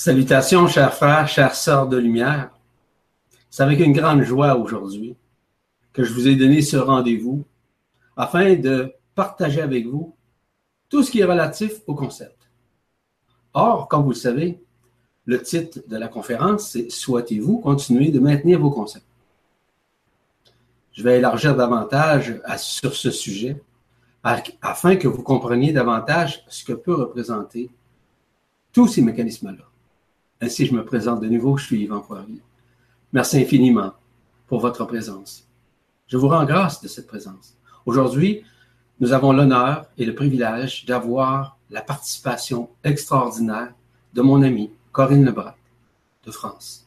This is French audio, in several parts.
Salutations, chers frères, chères sœurs de lumière. C'est avec une grande joie aujourd'hui que je vous ai donné ce rendez-vous afin de partager avec vous tout ce qui est relatif au concept. Or, comme vous le savez, le titre de la conférence, c'est Souhaitez-vous continuer de maintenir vos concepts? Je vais élargir davantage sur ce sujet afin que vous compreniez davantage ce que peut représenter tous ces mécanismes-là. Ainsi, je me présente de nouveau, je suis Yvan Poirier. Merci infiniment pour votre présence. Je vous rends grâce de cette présence. Aujourd'hui, nous avons l'honneur et le privilège d'avoir la participation extraordinaire de mon amie Corinne Lebrun de France.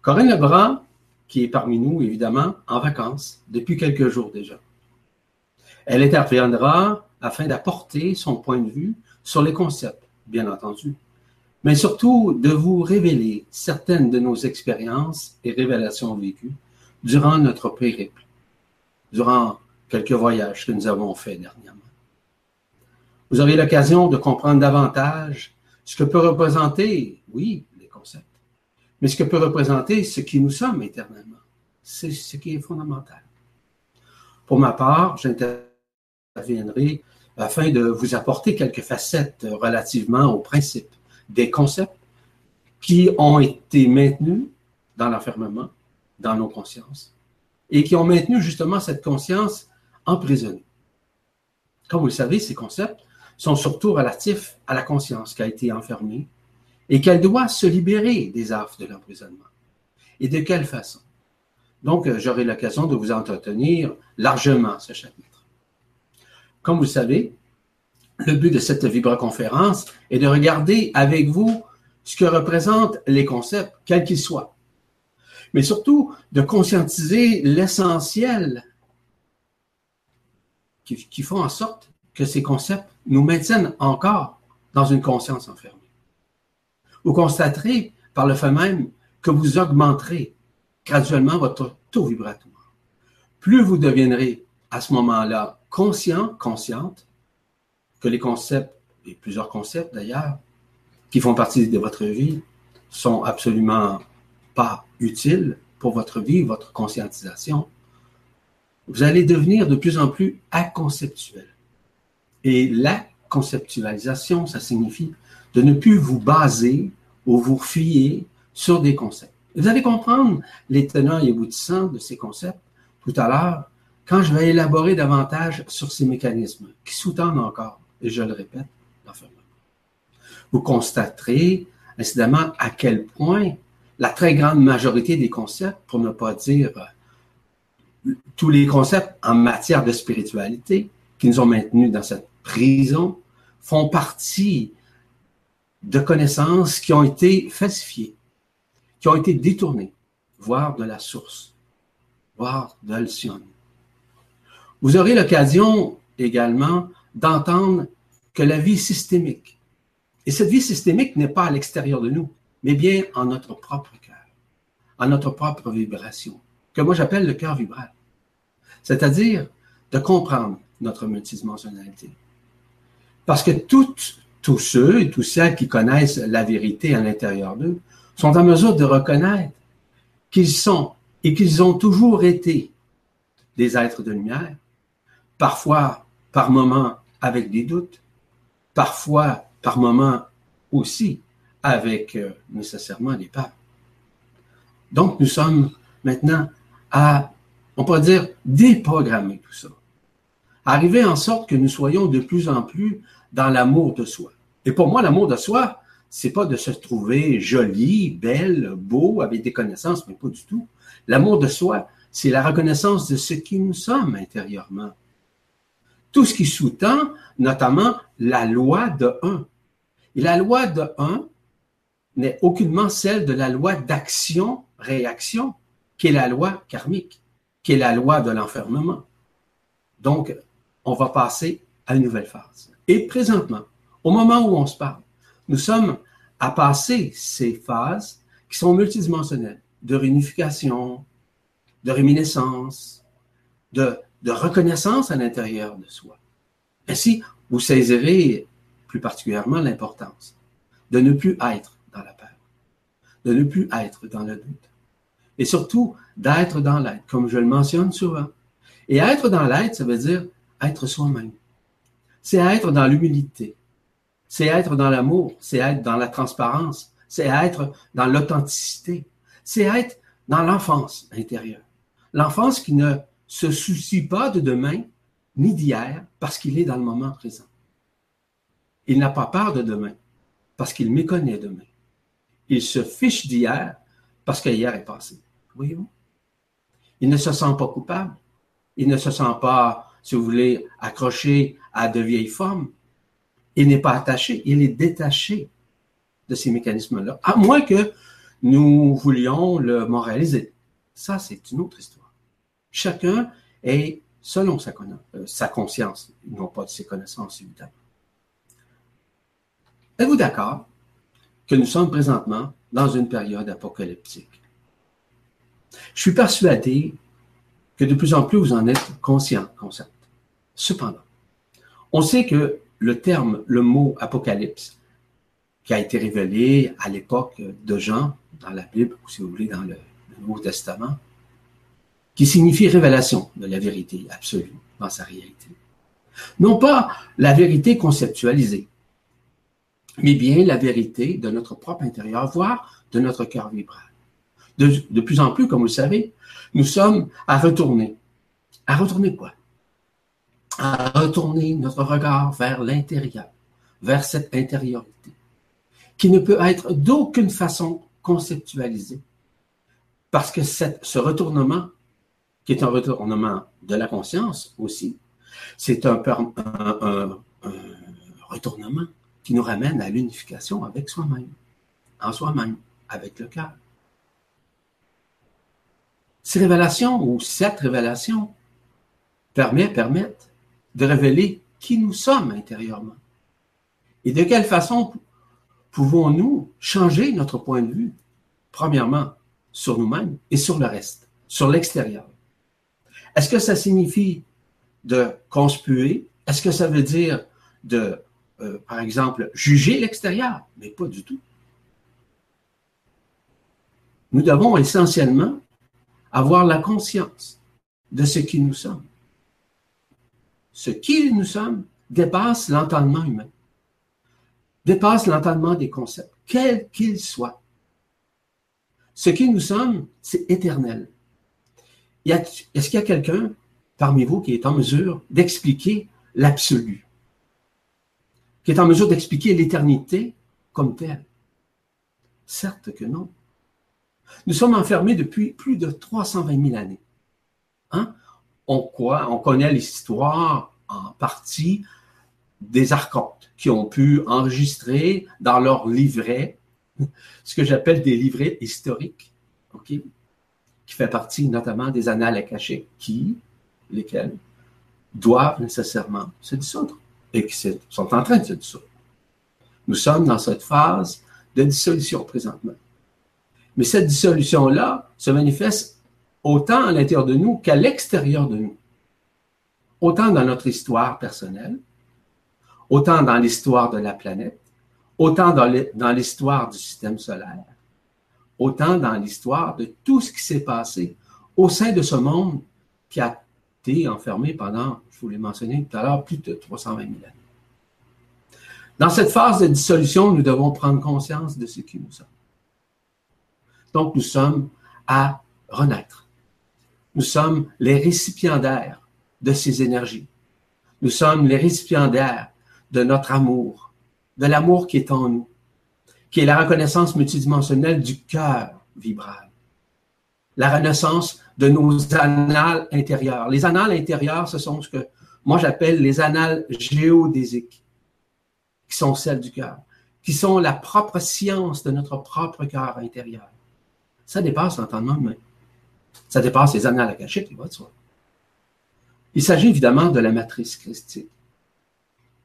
Corinne Lebrun, qui est parmi nous, évidemment, en vacances depuis quelques jours déjà. Elle interviendra afin d'apporter son point de vue sur les concepts, bien entendu, mais surtout de vous révéler certaines de nos expériences et révélations vécues durant notre périple, durant quelques voyages que nous avons faits dernièrement. Vous aurez l'occasion de comprendre davantage ce que peut représenter, oui, les concepts, mais ce que peut représenter ce qui nous sommes éternellement. C'est ce qui est fondamental. Pour ma part, j'interviendrai afin de vous apporter quelques facettes relativement aux principes des concepts qui ont été maintenus dans l'enfermement, dans nos consciences, et qui ont maintenu justement cette conscience emprisonnée. Comme vous le savez, ces concepts sont surtout relatifs à la conscience qui a été enfermée et qu'elle doit se libérer des affres de l'emprisonnement. Et de quelle façon? Donc, euh, j'aurai l'occasion de vous entretenir largement ce chapitre. Comme vous le savez, le but de cette vibra-conférence est de regarder avec vous ce que représentent les concepts, quels qu'ils soient. Mais surtout, de conscientiser l'essentiel qui, qui font en sorte que ces concepts nous maintiennent encore dans une conscience enfermée. Vous constaterez par le fait même que vous augmenterez graduellement votre taux vibratoire. Plus vous deviendrez à ce moment-là conscient, consciente, les concepts, et plusieurs concepts d'ailleurs, qui font partie de votre vie, sont absolument pas utiles pour votre vie, votre conscientisation, vous allez devenir de plus en plus aconceptuel. Et la conceptualisation, ça signifie de ne plus vous baser ou vous fier sur des concepts. Vous allez comprendre les tenants et aboutissants de ces concepts tout à l'heure quand je vais élaborer davantage sur ces mécanismes qui sous-tendent encore et je le répète, l'enfermement. Vous constaterez incidemment à quel point la très grande majorité des concepts, pour ne pas dire euh, tous les concepts en matière de spiritualité qui nous ont maintenus dans cette prison, font partie de connaissances qui ont été falsifiées, qui ont été détournées, voire de la source, voire de Vous aurez l'occasion également d'entendre que la vie systémique. Et cette vie systémique n'est pas à l'extérieur de nous, mais bien en notre propre cœur, en notre propre vibration, que moi j'appelle le cœur vibral. C'est-à-dire de comprendre notre multidimensionnalité. Parce que toutes, tous ceux et toutes celles qui connaissent la vérité à l'intérieur d'eux sont en mesure de reconnaître qu'ils sont et qu'ils ont toujours été des êtres de lumière, parfois par moments avec des doutes, parfois par moments aussi avec euh, nécessairement des peurs. Donc nous sommes maintenant à, on pourrait dire, déprogrammer tout ça. Arriver en sorte que nous soyons de plus en plus dans l'amour de soi. Et pour moi, l'amour de soi, c'est pas de se trouver joli, belle, beau, avec des connaissances, mais pas du tout. L'amour de soi, c'est la reconnaissance de ce qui nous sommes intérieurement tout ce qui sous-tend notamment la loi de 1. Et la loi de 1 n'est aucunement celle de la loi d'action-réaction, qui est la loi karmique, qui est la loi de l'enfermement. Donc, on va passer à une nouvelle phase. Et présentement, au moment où on se parle, nous sommes à passer ces phases qui sont multidimensionnelles, de réunification, de réminiscence, de de reconnaissance à l'intérieur de soi. Ainsi, vous saisirez plus particulièrement l'importance de ne plus être dans la de ne plus être dans le doute. Et surtout, d'être dans l'être, comme je le mentionne souvent. Et être dans l'être, ça veut dire être soi-même. C'est être dans l'humilité. C'est être dans l'amour. C'est être dans la transparence. C'est être dans l'authenticité. C'est être dans l'enfance intérieure. L'enfance qui ne se soucie pas de demain ni d'hier parce qu'il est dans le moment présent. Il n'a pas peur de demain parce qu'il méconnaît demain. Il se fiche d'hier parce qu'hier est passé. Voyez-vous? Il ne se sent pas coupable. Il ne se sent pas, si vous voulez, accroché à de vieilles formes. Il n'est pas attaché, il est détaché de ces mécanismes-là, à moins que nous voulions le moraliser. Ça, c'est une autre histoire. Chacun est selon sa, euh, sa conscience, non pas de ses connaissances, évidemment. Êtes-vous d'accord que nous sommes présentement dans une période apocalyptique? Je suis persuadé que de plus en plus vous en êtes conscient, concept. Cependant, on sait que le terme, le mot apocalypse, qui a été révélé à l'époque de Jean, dans la Bible, ou si vous voulez, dans le, Nouveau Testament, qui signifie révélation de la vérité absolue dans sa réalité. Non pas la vérité conceptualisée, mais bien la vérité de notre propre intérieur, voire de notre cœur vibral. De, plus en plus, comme vous le savez, nous sommes à retourner. À retourner quoi? À retourner notre regard vers l'intérieur, vers cette intériorité, qui ne peut être d'aucune façon conceptualisé. Parce que ce retournement, qui est un retournement de la conscience aussi, c'est un, retournement qui nous ramène à l'unification avec soi-même, en soi-même, avec le cœur. Ces révélations ou cette révélation permet, permettent de révéler qui nous sommes intérieurement. Et de quelle façon pouvons-nous changer notre point de vue, premièrement, sur nous-mêmes et sur le reste, sur l'extérieur? Est-ce que ça signifie de conspuer? Est-ce que ça veut dire de, euh, par exemple, juger l'extérieur? Mais pas du tout. Nous devons essentiellement avoir la conscience de ce qui nous sommes. Ce qui nous sommes dépasse l'entendement humain dépasse l'entendement des concepts, quels qu'ils soient. Ce qui nous sommes, c'est éternel. Est-ce qu'il y a quelqu'un parmi vous qui est en mesure d'expliquer l'absolu, qui est en mesure d'expliquer l'éternité comme telle? Certes que non. Nous sommes enfermés depuis plus de 320 000 années. Hein? On, connaît l'histoire en partie des archontes qui ont pu enregistrer dans leurs livrets ce que j'appelle des livrets historiques, qui fait partie notamment des annales akashiques, qui, lesquels doivent nécessairement se dissoudre et qui sont en train de se dissoudre. Nous sommes dans cette phase de dissolution présentement. Mais cette dissolution-là se manifeste autant à l'intérieur de nous qu'à l'extérieur de nous. Autant dans notre histoire personnelle, autant dans l'histoire de la planète, autant dans l'histoire du système solaire, autant dans l'histoire de tout ce qui s'est passé au sein de ce monde qui a été enfermé pendant, je vous l'ai mentionné tout à l'heure, plus de 320 000 années. Dans cette phase de dissolution, nous devons prendre conscience de ce qui nous sommes. Donc, nous sommes à renaître. Nous sommes les récipiendaires de ces énergies. Nous sommes les récipiendaires de notre amour, de l'amour qui est en nous, qui est la reconnaissance multidimensionnelle du cœur vibral, la renaissance de nos annales intérieures. Les annales intérieures, ce sont ce que moi j'appelle les annales géodésiques, qui sont celles du cœur, qui sont la propre science de notre propre cœur intérieur. Ça dépasse l'entendement humain. Ça dépasse les annales akashiques, il va de soi. Il s'agit évidemment de la matrice christique.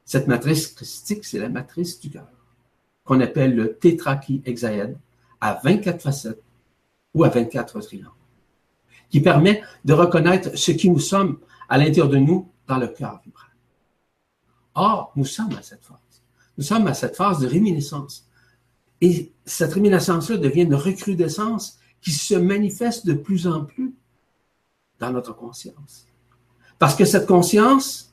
Cette matrice christique, c'est la matrice du cœur, qu'on appelle le tétraki-hexaède, à 24 facettes ou à 24 triangles, qui permet de reconnaître ce qui nous sommes à l'intérieur de nous dans le cœur vibral. Or, nous sommes à cette phase. Nous sommes à cette phase de réminiscence. Et cette réminiscence-là devient une recrudescence qui se manifeste de plus en plus dans notre conscience. Parce que cette conscience,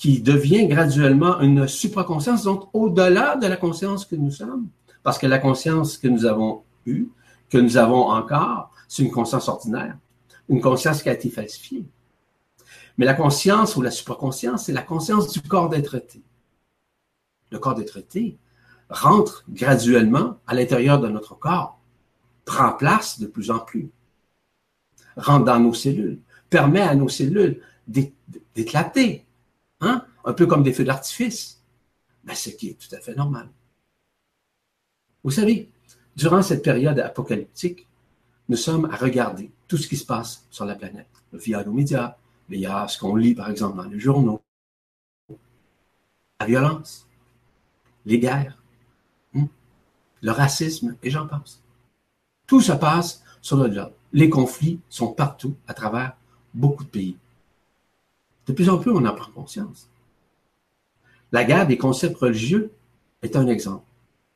qui devient graduellement une supraconscience, donc au-delà de la conscience que nous sommes, parce que la conscience que nous avons eue, que nous avons encore, c'est une conscience ordinaire, une conscience qui a été falsifiée. Mais la conscience ou la supraconscience, c'est la conscience du corps d'être-té. Le corps d'être-té rentre graduellement à l'intérieur de notre corps, prend place de plus en plus, rentre dans nos cellules, permet à nos cellules d'éclater, hein? un peu comme des feux d'artifice, mais ce qui est tout à fait normal. Vous savez, durant cette période apocalyptique, nous sommes à regarder tout ce qui se passe sur la planète, via nos médias, via ce qu'on lit par exemple dans les journaux, la violence, les guerres, hein, le racisme, et j'en pense. Tout se passe sur le globe. Les conflits sont partout à travers beaucoup de pays. De plus en plus, on en prend conscience. La guerre des concepts religieux est un exemple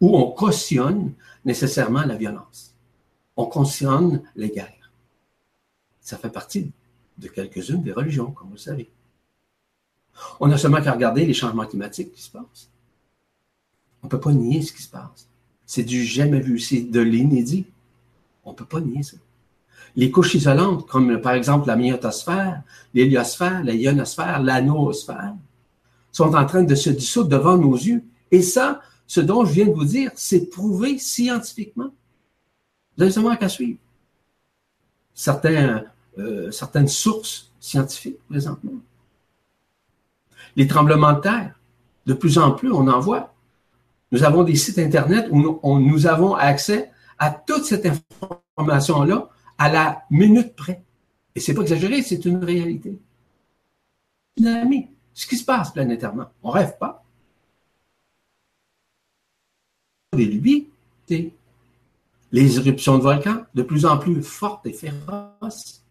où on cautionne nécessairement la violence. On cautionne les guerres. Ça fait partie de quelques-unes des religions, comme vous le savez. On n'a seulement qu'à regarder les changements climatiques qui se passent. On ne peut pas nier ce qui se passe. C'est du jamais vu, c'est de l'inédit. On ne peut pas nier ça. Les couches isolantes, comme par exemple la myotosphère, l'héliosphère, la ionosphère, l'anosphère, sont en train de se dissoudre devant nos yeux. Et ça, ce dont je viens de vous dire, c'est prouvé scientifiquement. Vous avez seulement qu'à suivre. Euh, certaines sources scientifiques présentement. Les tremblements de terre, de plus en plus, on en voit. Nous avons des sites Internet où nous avons accès à toute cette information-là à la minute près. Et c'est pas exagéré, c'est une réalité. Tsunami, ce qui se passe planétairement. On rêve pas. Des les éruptions de volcans, de plus en plus fortes et féroces,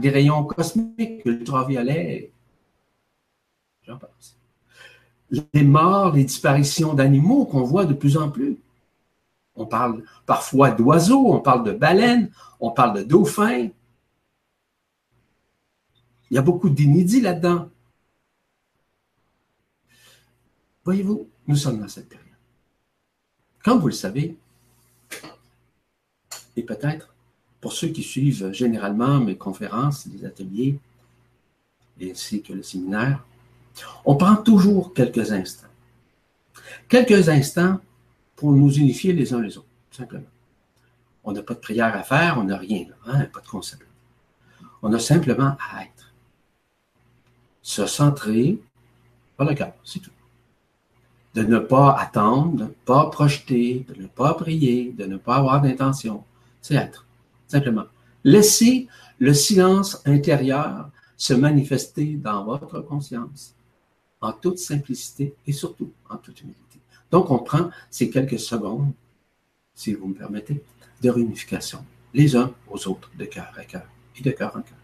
des rayons cosmiques, ultraviolets, j'en passe. Les morts, les disparitions d'animaux qu'on voit de plus en plus. On parle parfois d'oiseaux, on parle de baleines, on parle de dauphins. Il y a beaucoup d'inédits là-dedans. Voyez-vous, nous sommes dans cette période. Comme vous le savez, et peut-être pour ceux qui suivent généralement mes conférences, les ateliers, ainsi que le séminaire, on prend toujours quelques instants. Quelques instants pour nous unifier les uns les autres, simplement. On n'a pas de prière à faire, on n'a rien, hein, pas de concept. On a simplement à être. Se centrer par le cœur, c'est tout. De ne pas attendre, de ne pas projeter, de ne pas prier, de ne pas avoir d'intention. C'est être, simplement. Laissez le silence intérieur se manifester dans votre conscience, en toute simplicité et surtout en toute humilité. Donc, on prend ces quelques secondes, si vous me permettez, de réunification, les uns aux autres, de cœur à cœur et de cœur en cœur.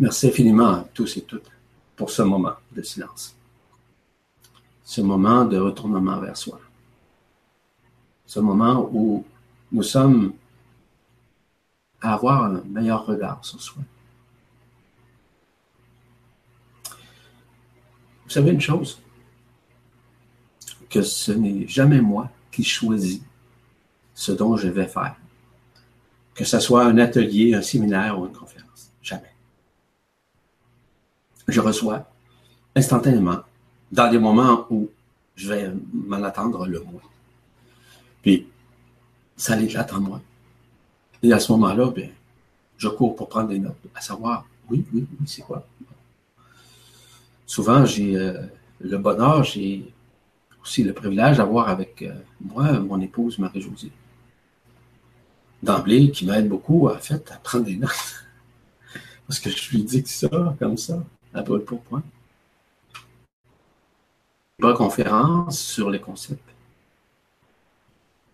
Merci infiniment à tous et toutes pour ce moment de silence, ce moment de retournement vers soi, ce moment où nous sommes à avoir un meilleur regard sur soi. Vous savez une chose, que ce n'est jamais moi qui choisis ce dont je vais faire, que ce soit un atelier, un séminaire ou une conférence, je reçois instantanément dans des moments où je vais m'en attendre le moins. Puis, ça l'éclate en moi. Et à ce moment-là, bien, je cours pour prendre des notes, à savoir, oui, oui, oui, c'est quoi? souvent, j'ai euh, le bonheur, j'ai aussi le privilège d'avoir avec euh, moi mon épouse Marie-Josée. D'emblée, qui m'aide beaucoup, en fait, à prendre des notes. Parce que je lui dis que ça, comme ça, à brûle pour point. Pas conférence sur les concepts.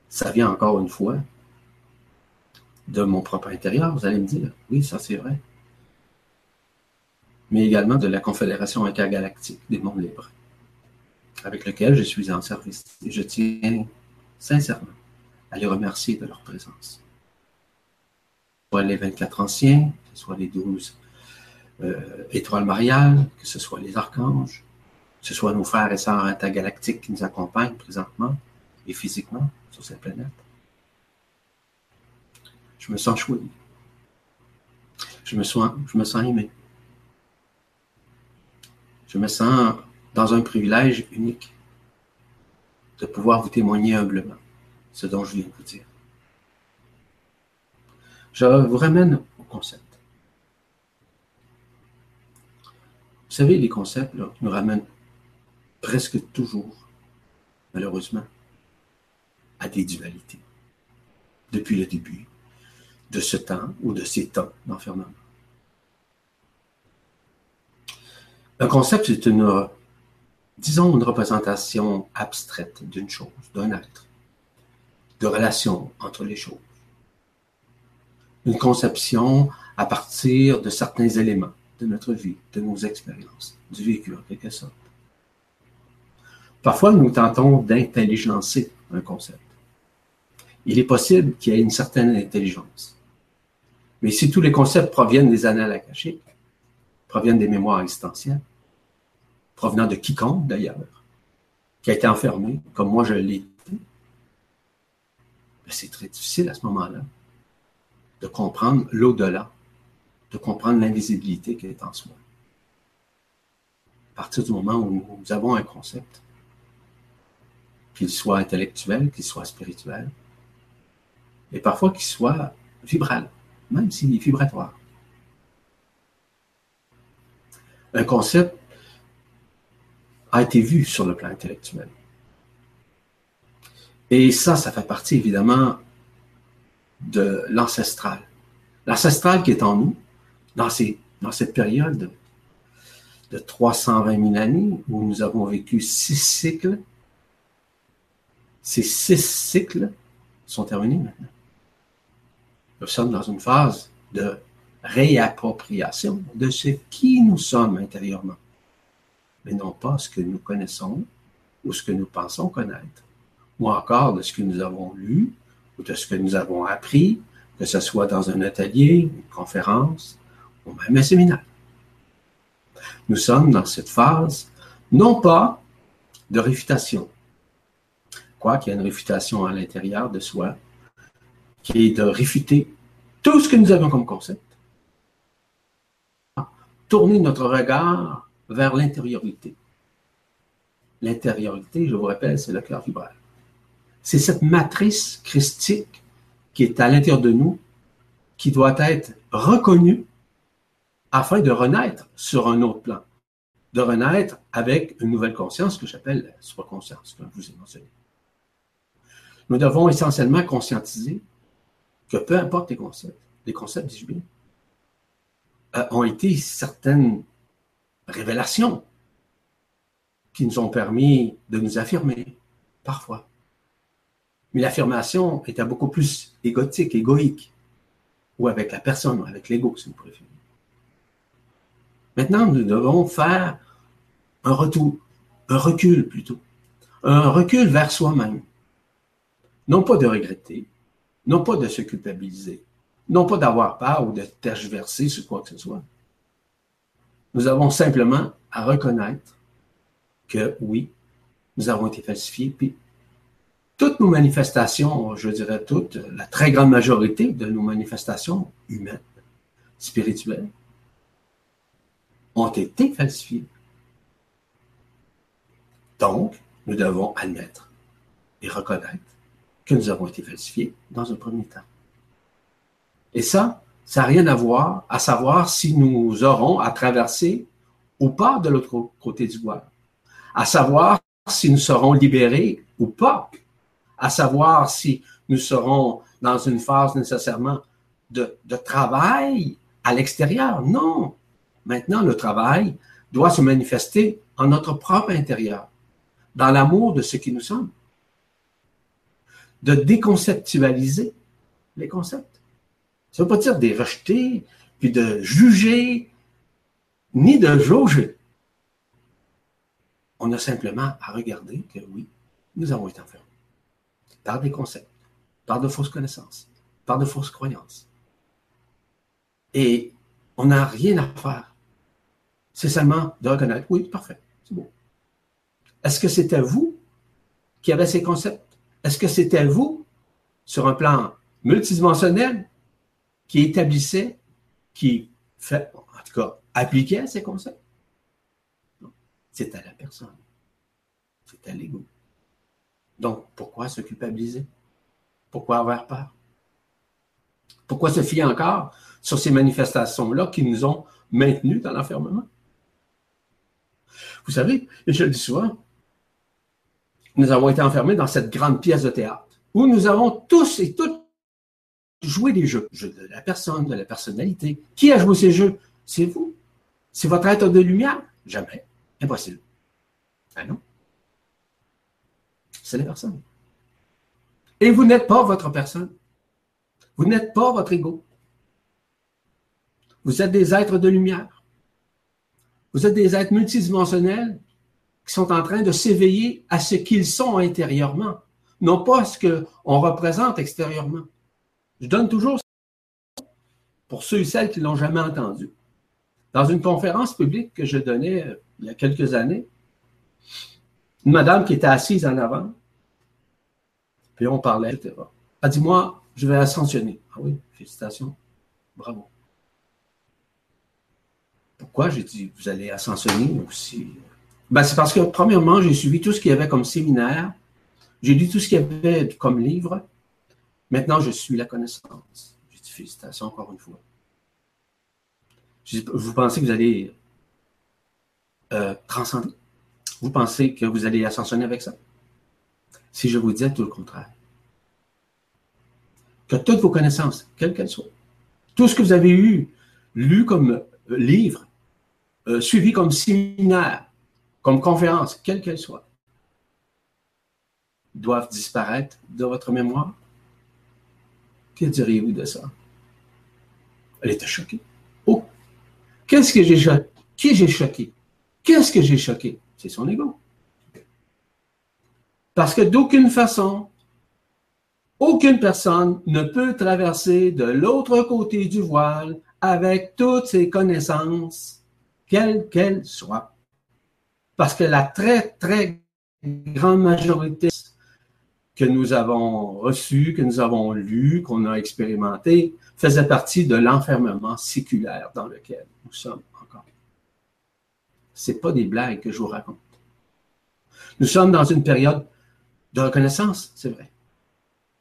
Ça vient encore une fois de mon propre intérieur, vous allez me dire. Oui, ça c'est vrai. Mais également de la Confédération intergalactique des mondes libres avec lequel je suis en service. Et je tiens sincèrement à les remercier de leur présence. Soit les 24 anciens, soit les 12 euh, étoiles mariales, que ce soit les archanges, que ce soit nos frères et sœurs intergalactiques qui nous accompagnent présentement et physiquement sur cette planète. Je me sens choisi. Je me sens, je me sens aimé. Je me sens dans un privilège unique de pouvoir vous témoigner humblement ce dont je viens de vous dire. Je vous ramène au concept. Vous savez, les concepts nous ramènent presque toujours, malheureusement, à des dualités. Depuis le début de ce temps ou de ces temps d'enfermement. Un concept, c'est une disons, une représentation abstraite d'une chose, d'un être, de relations entre les choses. Une conception à partir de certains éléments de notre vie, de nos expériences, du vécu en quelque sorte. Parfois, nous tentons d'intelligencer un concept. Il est possible qu'il y ait une certaine intelligence. Mais si tous les concepts proviennent des annales akashiques, proviennent des mémoires existentielles, provenant de quiconque d'ailleurs, qui a été enfermé, comme moi je l'ai été, ben, c'est très difficile à ce moment-là de comprendre l'au-delà, de comprendre l'invisibilité qui est en soi. À partir du moment où nous avons un concept, qu'il soit intellectuel, qu'il soit spirituel, et parfois qu'il soit vibral, même s'il est vibratoire. Un concept a été vu sur le plan intellectuel. Et ça, ça fait partie évidemment de l'ancestral. L'ancestral qui est en nous, dans, cette période de 320 000 années où nous avons vécu six cycles, ces six cycles sont terminés maintenant. Nous sommes dans une phase de réappropriation de ce qui nous sommes intérieurement mais non pas ce que nous connaissons ou ce que nous pensons connaître, ou encore de ce que nous avons lu ou de ce que nous avons appris, que ce soit dans un atelier, une conférence ou même un séminaire. Nous sommes dans cette phase, non pas de réfutation, quoiqu'il y a une réfutation à l'intérieur de soi, qui est de réfuter tout ce que nous avons comme concept, tourner notre regard vers l'intériorité. L'intériorité, je vous rappelle, c'est le cœur vibral. C'est cette matrice christique qui est à l'intérieur de nous, qui doit être reconnue afin de renaître sur un autre plan, de renaître avec une nouvelle conscience que j'appelle la supraconscience, comme je vous ai mentionné. Nous devons essentiellement conscientiser que peu importe les concepts, les concepts, dis-je bien, euh, ont été certaines révélations qui nous ont permis de nous affirmer, parfois. Mais l'affirmation était beaucoup plus égotique, égoïque, ou avec la personne, avec l'ego, si vous préférez. Maintenant, nous devons faire un retour, un recul plutôt, un recul vers soi-même. Non pas de regretter, non pas de se culpabiliser, non pas d'avoir peur ou de tergiverser sur quoi que ce soit, nous avons simplement à reconnaître que oui, nous avons été falsifiés, puis toutes nos manifestations, je dirais toutes, la très grande majorité de nos manifestations humaines, spirituelles, ont été falsifiées. Donc, nous devons admettre et reconnaître que nous avons été falsifiés dans un premier temps. Et ça, ça n'a rien à voir à savoir si nous aurons à traverser ou pas de l'autre côté du voile, à savoir si nous serons libérés ou pas, à savoir si nous serons dans une phase nécessairement de, de travail à l'extérieur. Non. Maintenant, le travail doit se manifester en notre propre intérieur, dans l'amour de ce qui nous sommes. De déconceptualiser les concepts. Ça ne veut pas dire de les rejeter, puis de juger, ni de jauger. On a simplement à regarder que oui, nous avons été enfermés par des concepts, par de fausses connaissances, par de fausses croyances. Et on n'a rien à faire. C'est seulement de reconnaître, oui, parfait, c'est bon. Est-ce que c'était vous qui avez ces concepts? Est-ce que c'était vous, sur un plan multidimensionnel, qui établissait, qui fait, en tout cas, appliquait ces concepts? Non, c'était la personne. C'était l'ego. Donc, pourquoi se culpabiliser? Pourquoi avoir peur? Pourquoi se fier encore sur ces manifestations-là qui nous ont maintenus dans l'enfermement? Vous savez, et je le dis souvent, nous avons été enfermés dans cette grande pièce de théâtre où nous avons tous et toutes joué des jeux. Jeux de la personne, de la personnalité. Qui a joué ces jeux? C'est vous. C'est votre être de lumière? Jamais. Impossible. Ah non. C'est la personne. Et vous n'êtes pas votre personne. Vous n'êtes pas votre ego. Vous êtes des êtres de lumière. Vous êtes des êtres multidimensionnels qui sont en train de s'éveiller à ce qu'ils sont intérieurement, non pas à ce qu'on représente extérieurement. Je donne toujours pour ceux et celles qui ne l'ont jamais entendu. Dans une conférence publique que je donnais euh, il y a quelques années, une madame qui était assise en avant, puis on parlait, etc. Elle dit Moi, je vais ascensionner. Ah oui, félicitations, bravo. Pourquoi? J'ai dit Vous allez ascensionner aussi ben, C'est parce que, premièrement, j'ai suivi tout ce qu'il y avait comme séminaire, j'ai lu tout ce qu'il y avait comme livre. Maintenant, je suis la connaissance. J'ai dit félicitations encore une fois. Vous pensez que vous allez euh, transcender? Vous pensez que vous allez ascensionner avec ça? Si je vous disais tout le contraire. Que toutes vos connaissances, quelles qu'elles soient, tout ce que vous avez eu, lu comme livre, euh, suivi comme séminaire, comme conférence, quelle qu'elle soit, doivent disparaître de votre mémoire? Que diriez-vous de ça? Elle était choquée. Oh! Qu'est-ce que j'ai? Qui j'ai choqué? Qu'est-ce que j'ai choqué? C'est son ego. Parce que d'aucune façon, aucune personne ne peut traverser de l'autre côté du voile avec toutes ses connaissances, quelles qu'elles soient. Parce que la très, très grande majorité que nous avons reçu, que nous avons lu, qu'on a expérimenté, faisait partie de l'enfermement séculaire dans lequel nous sommes encore. C'est pas des blagues que je vous raconte. Nous sommes dans une période de reconnaissance, c'est vrai.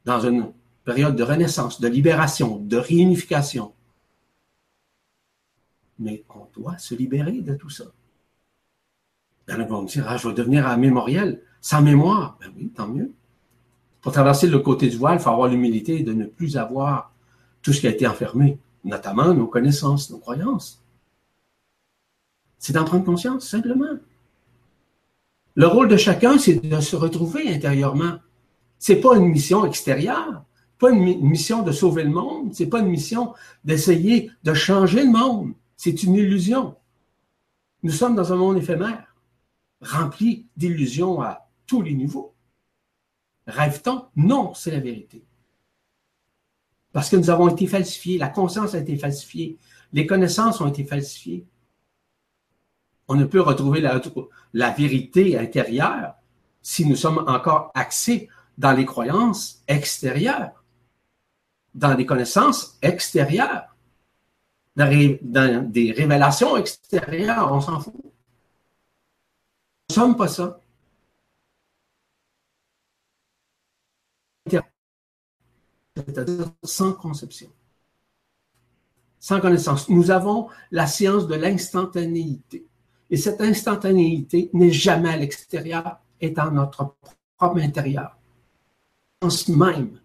Dans une période de renaissance, de libération, de réunification. Mais on doit se libérer de tout ça. Il y en a me dire, ah, je vais devenir un mémoriel sans mémoire. Ben oui, tant mieux. Pour traverser le côté du voile, il faut avoir l'humilité de ne plus avoir tout ce qui a été enfermé, notamment nos connaissances, nos croyances. C'est d'en prendre conscience, simplement. Le rôle de chacun, c'est de se retrouver intérieurement. C'est pas une mission extérieure, pas une mission de sauver le monde, c'est pas une mission d'essayer de changer le monde. C'est une illusion. Nous sommes dans un monde éphémère, rempli d'illusions à tous les niveaux. Rêve-t-on? Non, c'est la vérité. Parce que nous avons été falsifiés, la conscience a été falsifiée, les connaissances ont été falsifiées. On ne peut retrouver la, vérité intérieure si nous sommes encore axés dans les croyances extérieures, dans des connaissances extérieures, dans, des révélations extérieures, on s'en fout. Nous ne sommes pas ça. c'est-à-dire sans conception, sans connaissance. Nous avons la science de l'instantanéité. Et cette instantanéité n'est jamais à l'extérieur, est en notre propre intérieur. Sens même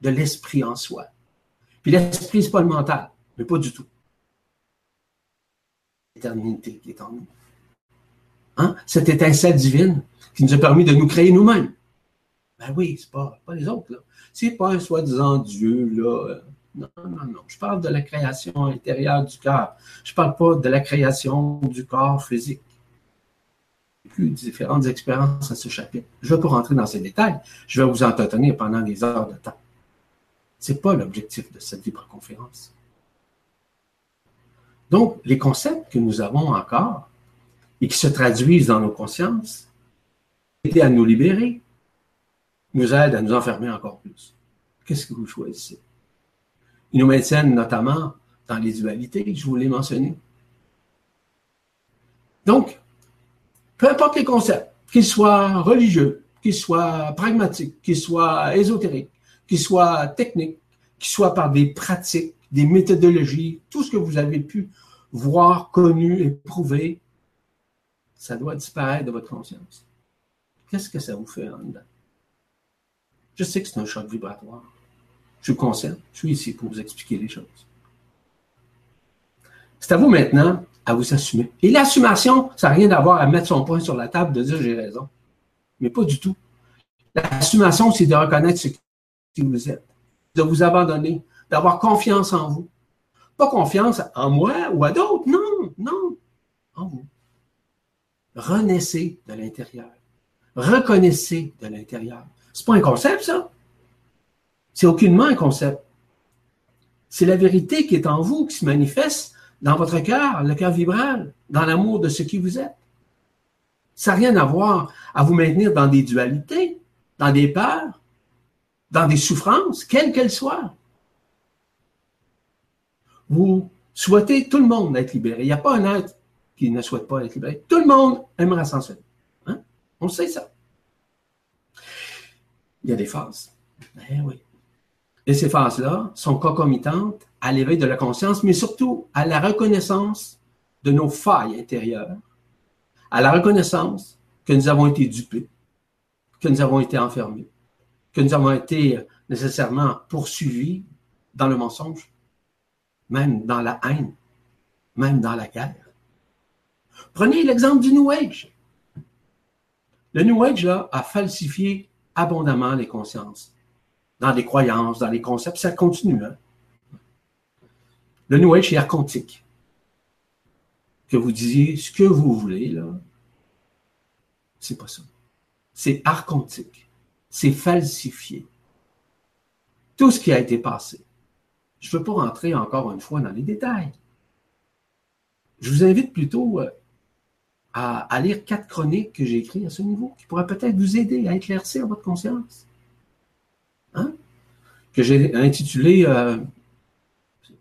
de l'esprit en soi. Puis l'esprit, ce n'est pas le mental, mais pas du tout. L'éternité qui est en nous. Hein? Cette étincelle divine qui nous a permis de nous créer nous-mêmes. Ben oui, c'est pas, pas les autres. Là. C'est pas un soi-disant Dieu, là. Non, non, non. Je parle de la création intérieure du cœur. Je parle pas de la création du corps physique. Plus différentes expériences à ce chapitre. Je ne vais pas rentrer dans ces détails. Je vais vous entretenir pendant des heures de temps. Ce n'est pas l'objectif de cette libre conférence. Donc, les concepts que nous avons encore et qui se traduisent dans nos consciences, aident à nous libérer, nous aident à nous enfermer encore plus. Qu'est-ce que vous choisissez? Ils nous maintiennent notamment dans les dualités que je vous l'ai mentionné. Donc, peu importe les concepts, qu'ils soient religieux, qu'ils soient pragmatiques, qu'ils soient ésotériques, qu'ils soient techniques, qu'ils soient par des pratiques, des méthodologies, tout ce que vous avez pu voir, connu, éprouver, ça doit disparaître de votre conscience. Qu'est-ce que ça vous fait en dedans? Je sais que c'est un choc vibratoire. Je suis conscient. Je suis ici pour vous expliquer les choses. C'est à vous maintenant à vous assumer. Et l'assumation, ça n'a rien à voir à mettre son point sur la table, de dire j'ai raison. Mais pas du tout. L'assumation, c'est de reconnaître ce qui vous êtes, de vous abandonner, d'avoir confiance en vous. Pas confiance en moi ou à d'autres, non, non, en vous. Renaissez de l'intérieur. Reconnaissez de l'intérieur. C'est pas un concept, ça. C'est aucunement un concept. C'est la vérité qui est en vous, qui se manifeste dans votre cœur, le cœur vibral, dans l'amour de ce qui vous êtes. Ça n'a rien à voir à vous maintenir dans des dualités, dans des peurs, dans des souffrances, quelles qu'elles soient. Vous souhaitez tout le monde être libéré. Il n'y a pas un être qui ne souhaite pas être libéré. Tout le monde aimerait s'en. Hein? On sait ça. Il y a des phases. Ben oui. Et ces phases-là sont concomitantes à l'éveil de la conscience, mais surtout à la reconnaissance de nos failles intérieures, à la reconnaissance que nous avons été dupés, que nous avons été enfermés, que nous avons été nécessairement poursuivis dans le mensonge, même dans la haine, même dans la guerre. Prenez l'exemple du New Age. Le New Age a falsifié abondamment les consciences, dans les croyances, dans les concepts, ça continue. Hein. Le New Age est archontique. Que vous disiez ce que vous voulez, là, c'est pas ça. C'est archontique. C'est falsifié. Tout ce qui a été passé. Je ne veux pas rentrer encore une fois dans les détails. Je vous invite plutôt euh, à, lire quatre chroniques que j'ai écrites à ce niveau, qui pourraient peut-être vous aider à éclaircir votre conscience. Hein? Que j'ai intitulé euh,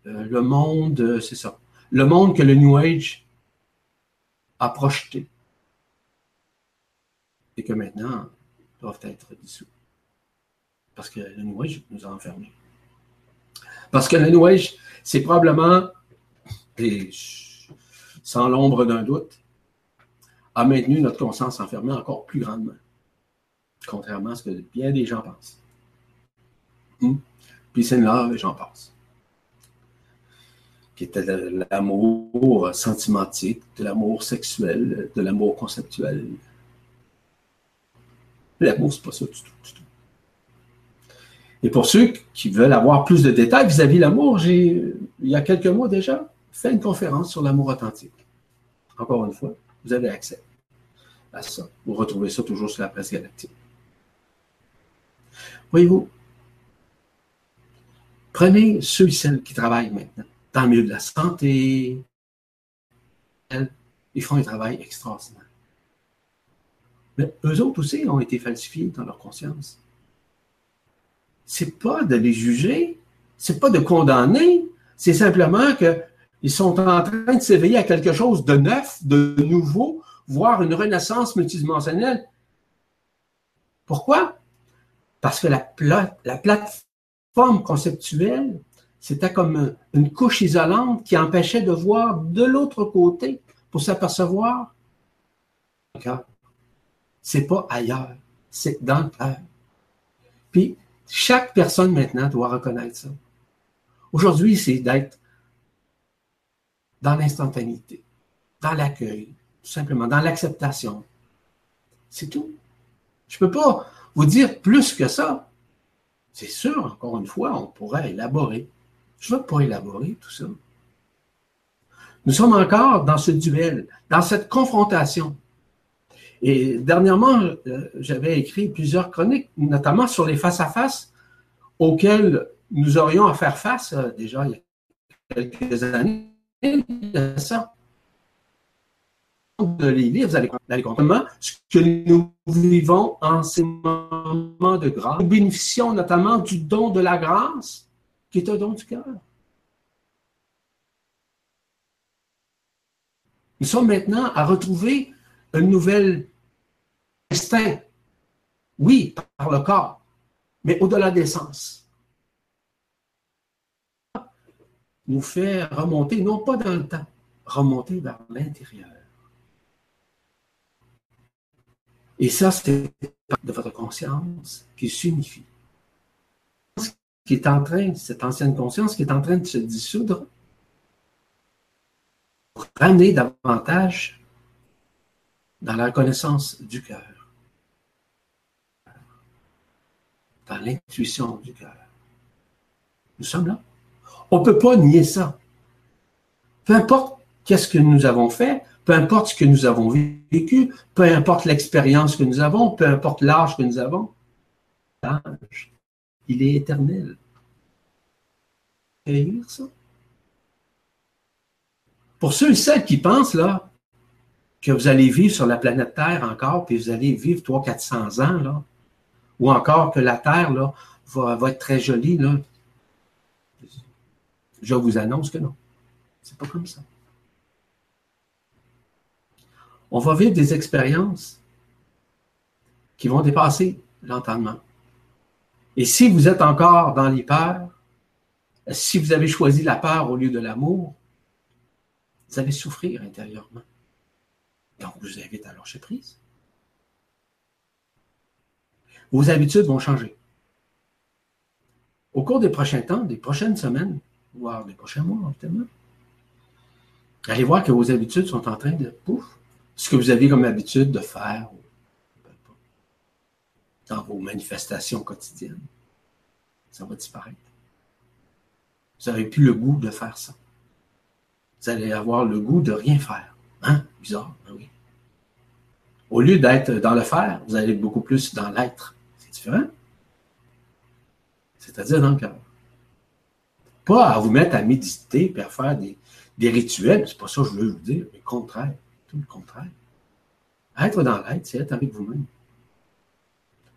euh, Le monde, c'est ça. Le monde que le New Age a projeté. Et que maintenant doivent être dissous. Parce que le New Age nous a enfermés. Parce que New Age, c'est probablement, sans l'ombre d'un doute, a maintenu notre conscience enfermée encore plus grandement, contrairement à ce que bien des gens pensent. Hmm? Puis c'est là, j'en passe. Qui était de l'amour sentimentique, de l'amour sexuel, de l'amour conceptuel. L'amour, c'est pas ça du tout. Et pour ceux qui veulent avoir plus de détails vis-à-vis de l'amour, j'ai, il y a quelques mois déjà, fait une conférence sur l'amour authentique. Encore une fois, vous avez accès à ça. Vous retrouvez ça toujours sur la presse galactique. Voyez-vous, prenez ceux et celles qui travaillent maintenant dans le milieu de la santé. Ils font un travail extraordinaire. Mais eux autres aussi ont été falsifiés dans leur conscience. C'est pas de les juger, c'est pas de condamner, c'est simplement que ils sont en train de s'éveiller à quelque chose de neuf, de nouveau, voire une renaissance multidimensionnelle. Pourquoi? Parce que la, la plateforme conceptuelle, c'était comme une couche isolante qui empêchait de voir de l'autre côté pour s'apercevoir cœur. C'est pas ailleurs, c'est dans le cœur. Puis, chaque personne maintenant doit reconnaître ça. Aujourd'hui, c'est d'être dans l'instantanéité, dans l'accueil, tout simplement, dans l'acceptation. C'est tout. Je ne peux pas vous dire plus que ça. C'est sûr, encore une fois, on pourrait élaborer. Je ne veux pas élaborer tout ça. Nous sommes encore dans ce duel, dans cette confrontation. Et dernièrement, euh, j'avais écrit plusieurs chroniques, notamment sur les face-à-face auxquels nous aurions à faire face euh, déjà il y a quelques années. Ça. De les lire, vous allez, comprendre ce que nous vivons en ces moments de grâce. Nous bénéficions notamment du don de la grâce, qui est un don du cœur. Nous sommes maintenant à retrouver un nouvel instinct. Oui, par le corps, mais au-delà des sens. Nous fait remonter, non pas dans le temps, remonter vers l'intérieur. Et ça, c'est de votre conscience qui s'unifie. Qui cette ancienne conscience qui est en train de se dissoudre pour ramener davantage dans la connaissance du cœur, dans l'intuition du cœur. Nous sommes là. On ne peut pas nier ça. Peu importe qu'est-ce que nous avons fait, peu importe ce que nous avons vécu, peu importe l'expérience que nous avons, peu importe l'âge que nous avons, l'âge, il est éternel. ça? Pour ceux et celles qui pensent, là, que vous allez vivre sur la planète Terre encore, puis vous allez vivre 300-400 ans, là, ou encore que la Terre, là, va, être très jolie, là, je vous annonce que non. C'est pas comme ça. On va vivre des expériences qui vont dépasser l'entendement. Et si vous êtes encore dans l'hyper, si vous avez choisi la peur au lieu de l'amour, vous allez souffrir intérieurement. Donc, je vous invite à lâcher prise. Vos habitudes vont changer. Au cours des prochains temps, des prochaines semaines, voire des prochains mois, évidemment, allez voir que vos habitudes sont en train de pouf, ce que vous aviez comme habitude de faire dans vos manifestations quotidiennes, ça va disparaître. Vous n'avez plus le goût de faire ça. Vous allez avoir le goût de rien faire. Hein? Bizarre, ben oui. Au lieu d'être dans le faire, vous allez être beaucoup plus dans l'être. C'est-à-dire dans le cœur. Pas à vous mettre à méditer et à faire des, des rituels, c'est pas ça que je veux vous dire, mais contraire, tout le contraire. Être dans l'être, c'est être avec vous-même.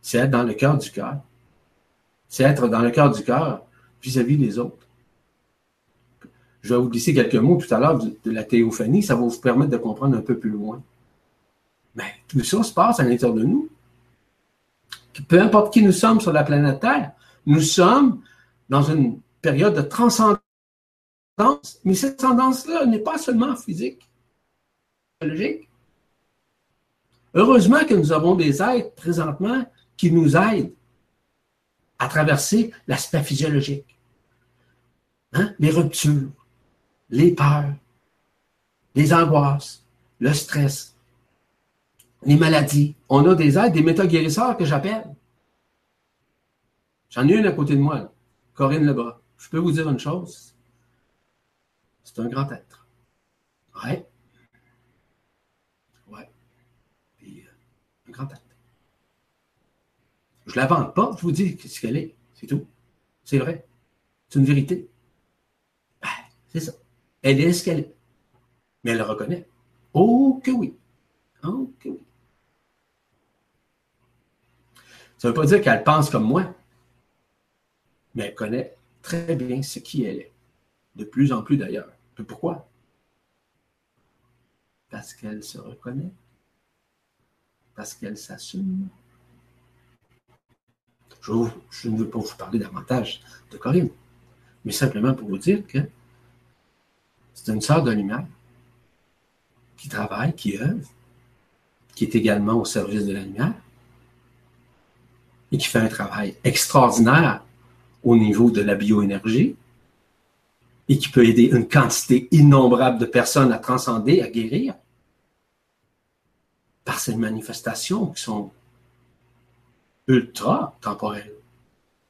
C'est être dans le cœur du cœur. C'est être dans le cœur du cœur vis-à-vis des autres. Je vais vous glisser quelques mots tout à l'heure de la théophanie, ça va vous permettre de comprendre un peu plus loin. Mais tout ça se passe à l'intérieur de nous. Peu importe qui nous sommes sur la planète Terre, nous sommes dans une période de transcendance, mais cette tendance-là n'est pas seulement physique, biologique. Heureusement que nous avons des êtres présentement qui nous aident à traverser l'aspect physiologique. Hein? Les ruptures, les peurs, les angoisses, le stress, les maladies. On a des aides, des méthodes guérisseurs que j'appelle. J'en ai une à côté de moi, Corinne Lebras. Je peux vous dire une chose? C'est un grand être. Ouais. Ouais. Euh, un grand être. Je ne la pas, je vous dis ce qu'elle est. C'est tout. C'est vrai. C'est une vérité. Ben, c'est ça. Elle est ce qu'elle est. Mais elle le reconnaît. Oh que oui. Oh que oui. Ça ne veut pas dire qu'elle pense comme moi, mais elle connaît très bien ce qui elle est. De plus en plus d'ailleurs. Pourquoi? Parce qu'elle se reconnaît. Parce qu'elle s'assume. Je, ne veux pas vous parler davantage de Corinne, mais simplement pour vous dire que c'est une sœur de lumière qui travaille, qui œuvre, qui est également au service de la lumière et qui fait un travail extraordinaire au niveau de la bioénergie et qui peut aider une quantité innombrable de personnes à transcender, à guérir par ces manifestations qui sont ultra temporelles.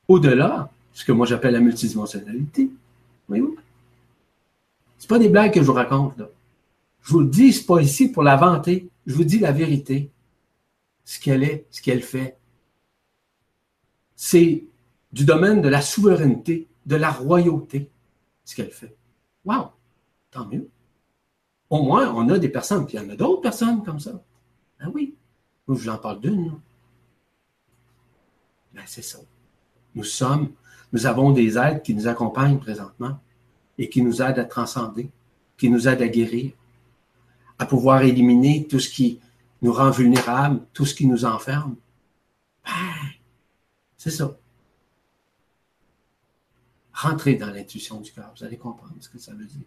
Au-delà, ce que moi j'appelle la multidimensionnalité. Voyez-vous? C'est pas des blagues que je vous raconte, là. Je vous le dis, c'est pas ici pour la vanter. Je vous dis la vérité. Ce qu'elle est, ce qu'elle fait. C'est du domaine de la souveraineté, de la royauté, ce qu'elle fait. Wow! Tant mieux. Au moins, on a des personnes, puis il y en a d'autres personnes comme ça. Ah oui. Moi, je vous en parle d'une. Ben, c'est ça. Nous sommes, nous avons des aides qui nous accompagnent présentement et qui nous aident à transcender, qui nous aident à guérir, à pouvoir éliminer tout ce qui nous rend vulnérables, tout ce qui nous enferme. Ben, c'est ça. Rentrez dans l'intuition du cœur, vous allez comprendre ce que ça veut dire.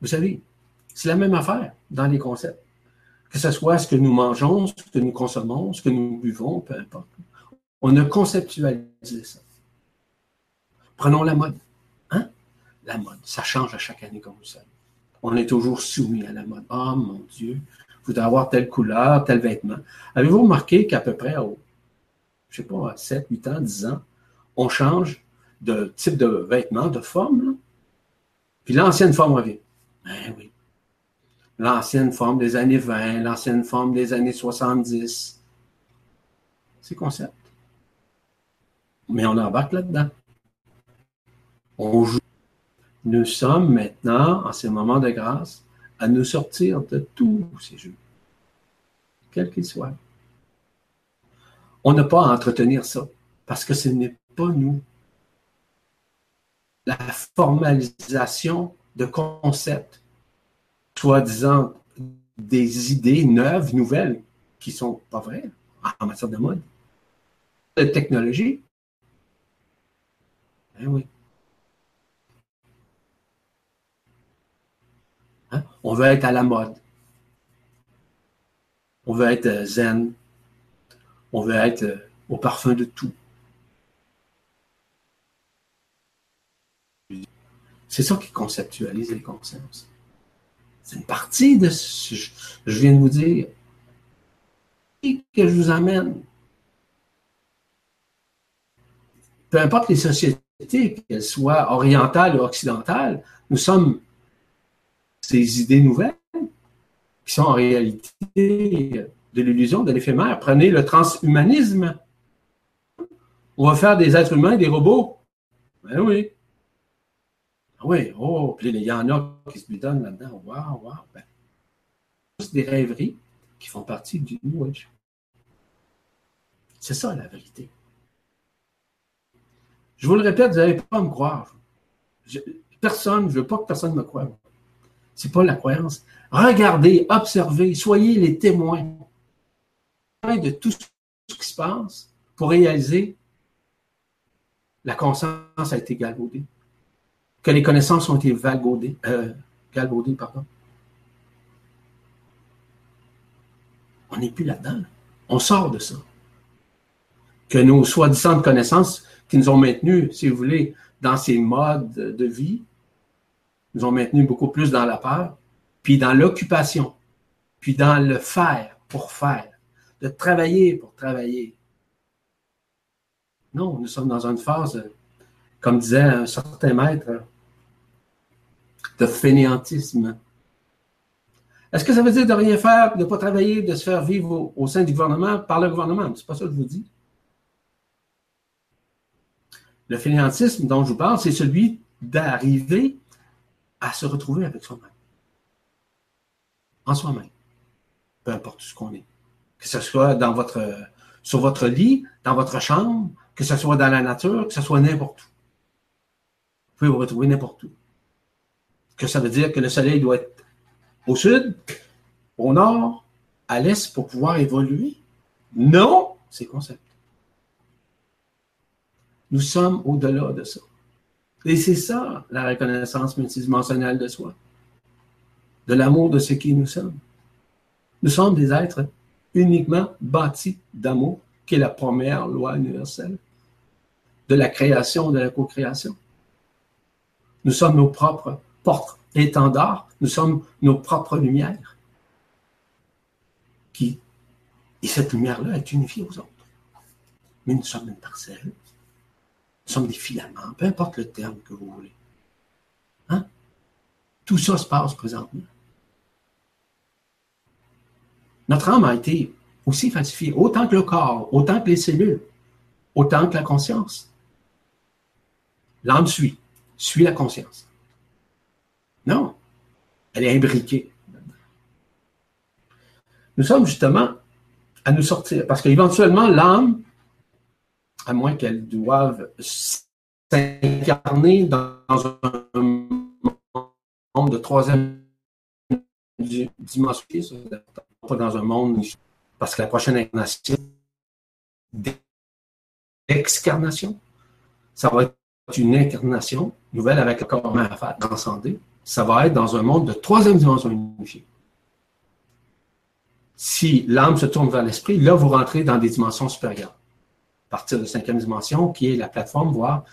Vous savez, c'est la même affaire dans les concepts. Que ce soit ce que nous mangeons, ce que nous consommons, ce que nous buvons, peu importe. On a conceptualisé ça. Prenons la mode. Hein? La mode, ça change à chaque année, comme vous savez. On est toujours soumis à la mode. Oh mon Dieu, vous voudrais avoir telle couleur, tel vêtement. Avez-vous remarqué qu'à peu près, au, je sais pas, 7, 8 ans, 10 ans, on change de type de vêtement, de forme, puis l'ancienne forme revient. Ben oui l'ancienne forme des années 20, l'ancienne forme des années 70. C'est concept. Mais on embarque là-dedans. On joue. Nous sommes maintenant, en ces moments de grâce, à nous sortir de tous ces jeux, quels qu'ils soient. On n'a pas à entretenir ça, parce que ce n'est pas nous. La formalisation de concepts soi-disant des idées neuves, nouvelles, qui sont pas vraies en matière de mode. De technologie. Ben oui. Hein? On veut être à la mode. On veut être euh, zen. On veut être euh, au parfum de tout. C'est ça qui conceptualise les consciences. C'est une partie de ce que je viens de vous dire. Et que je vous amène. Peu importe les sociétés, qu'elles soient orientales ou occidentales, nous sommes ces idées nouvelles qui sont en réalité de l'illusion, de l'éphémère. Prenez le transhumanisme. On va faire des êtres humains des robots. Ben oui. Ah oui, oh, puis il y en a qui se lui donnent là-dedans. Waouh, waouh. Ben, des rêveries qui font partie du New. C'est ça la vérité. Je vous le répète, vous n'allez pas me croire. personne, je ne veux pas que personne me croie. Ce n'est pas la croyance. Regardez, observez, soyez les témoins de tout ce qui se passe pour réaliser la conscience a été galvaudée que les connaissances ont été valgaudées, euh, galvaudées. Pardon. On n'est plus là-dedans. On sort de ça. Que nos soi-disant connaissances qui nous ont maintenus, si vous voulez, dans ces modes de vie, nous ont maintenus beaucoup plus dans la peur, puis dans l'occupation, puis dans le faire pour faire, de travailler pour travailler. Non, nous sommes dans une phase, comme disait un certain maître, de fainéantisme. Est-ce que ça veut dire de rien faire, de ne pas travailler, de se faire vivre au, sein du gouvernement par le gouvernement? C'est pas ça que je vous dis. Le fainéantisme dont je vous parle, c'est celui d'arriver à se retrouver avec soi-même. En soi-même. Peu importe ce qu'on est. Que ce soit sur votre lit, dans votre chambre, que ce soit dans la nature, que ce soit n'importe où. Vous pouvez vous retrouver n'importe où que ça veut dire que le Soleil doit être au sud, au nord, à l'est pour pouvoir évoluer? Non, c'est concept. Nous sommes au-delà de ça. Et c'est ça, la reconnaissance multidimensionnelle de soi. De l'amour de ce qui nous sommes. Nous sommes des êtres uniquement bâtis d'amour, qui est la première loi universelle de la création, de la co-création. Nous sommes nos propres porte-étendards, nous sommes nos propres lumières. Qui, et cette lumière-là est unifiée aux autres. Mais nous sommes une parcelle. Sommes des filaments, peu importe le terme que vous voulez. Hein? Tout ça se passe présentement. Notre âme a été aussi falsifiée, autant que le corps, autant que les cellules, autant que la conscience. L'âme suit, suit la conscience. Non, elle est imbriquée. Nous sommes justement à nous sortir, parce qu'éventuellement, l'âme, à moins qu'elle doive s'incarner dans un monde de troisième dimension, pas dans un monde, parce que la prochaine incarnation, d'excarnation, ça va être une incarnation nouvelle avec le corps à faire transcender. Ça va être dans un monde de troisième dimension unifiée. Si l'âme se tourne vers l'esprit, là, vous rentrez dans des dimensions supérieures. Partir de cinquième dimension, qui est la plateforme, voire,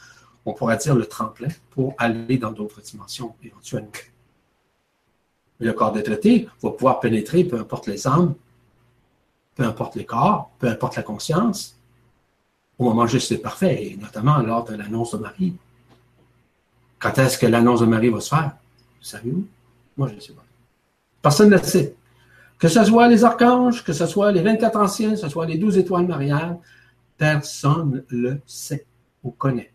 on pourrait dire, le tremplin pour aller dans d'autres dimensions éventuellement. Le corps de traité va pouvoir pénétrer, peu importe les âmes, peu importe les corps, peu importe la conscience, au moment juste c'est parfait, et notamment lors de l'annonce de Marie. Quand est-ce que l'annonce de Marie va se faire? Savez-vous? Moi, je ne sais pas. Personne ne le sait. Que ce soit les archanges, que ce soit les 24 anciens, que ce soit les 12 étoiles mariales, personne ne le sait ou connaît.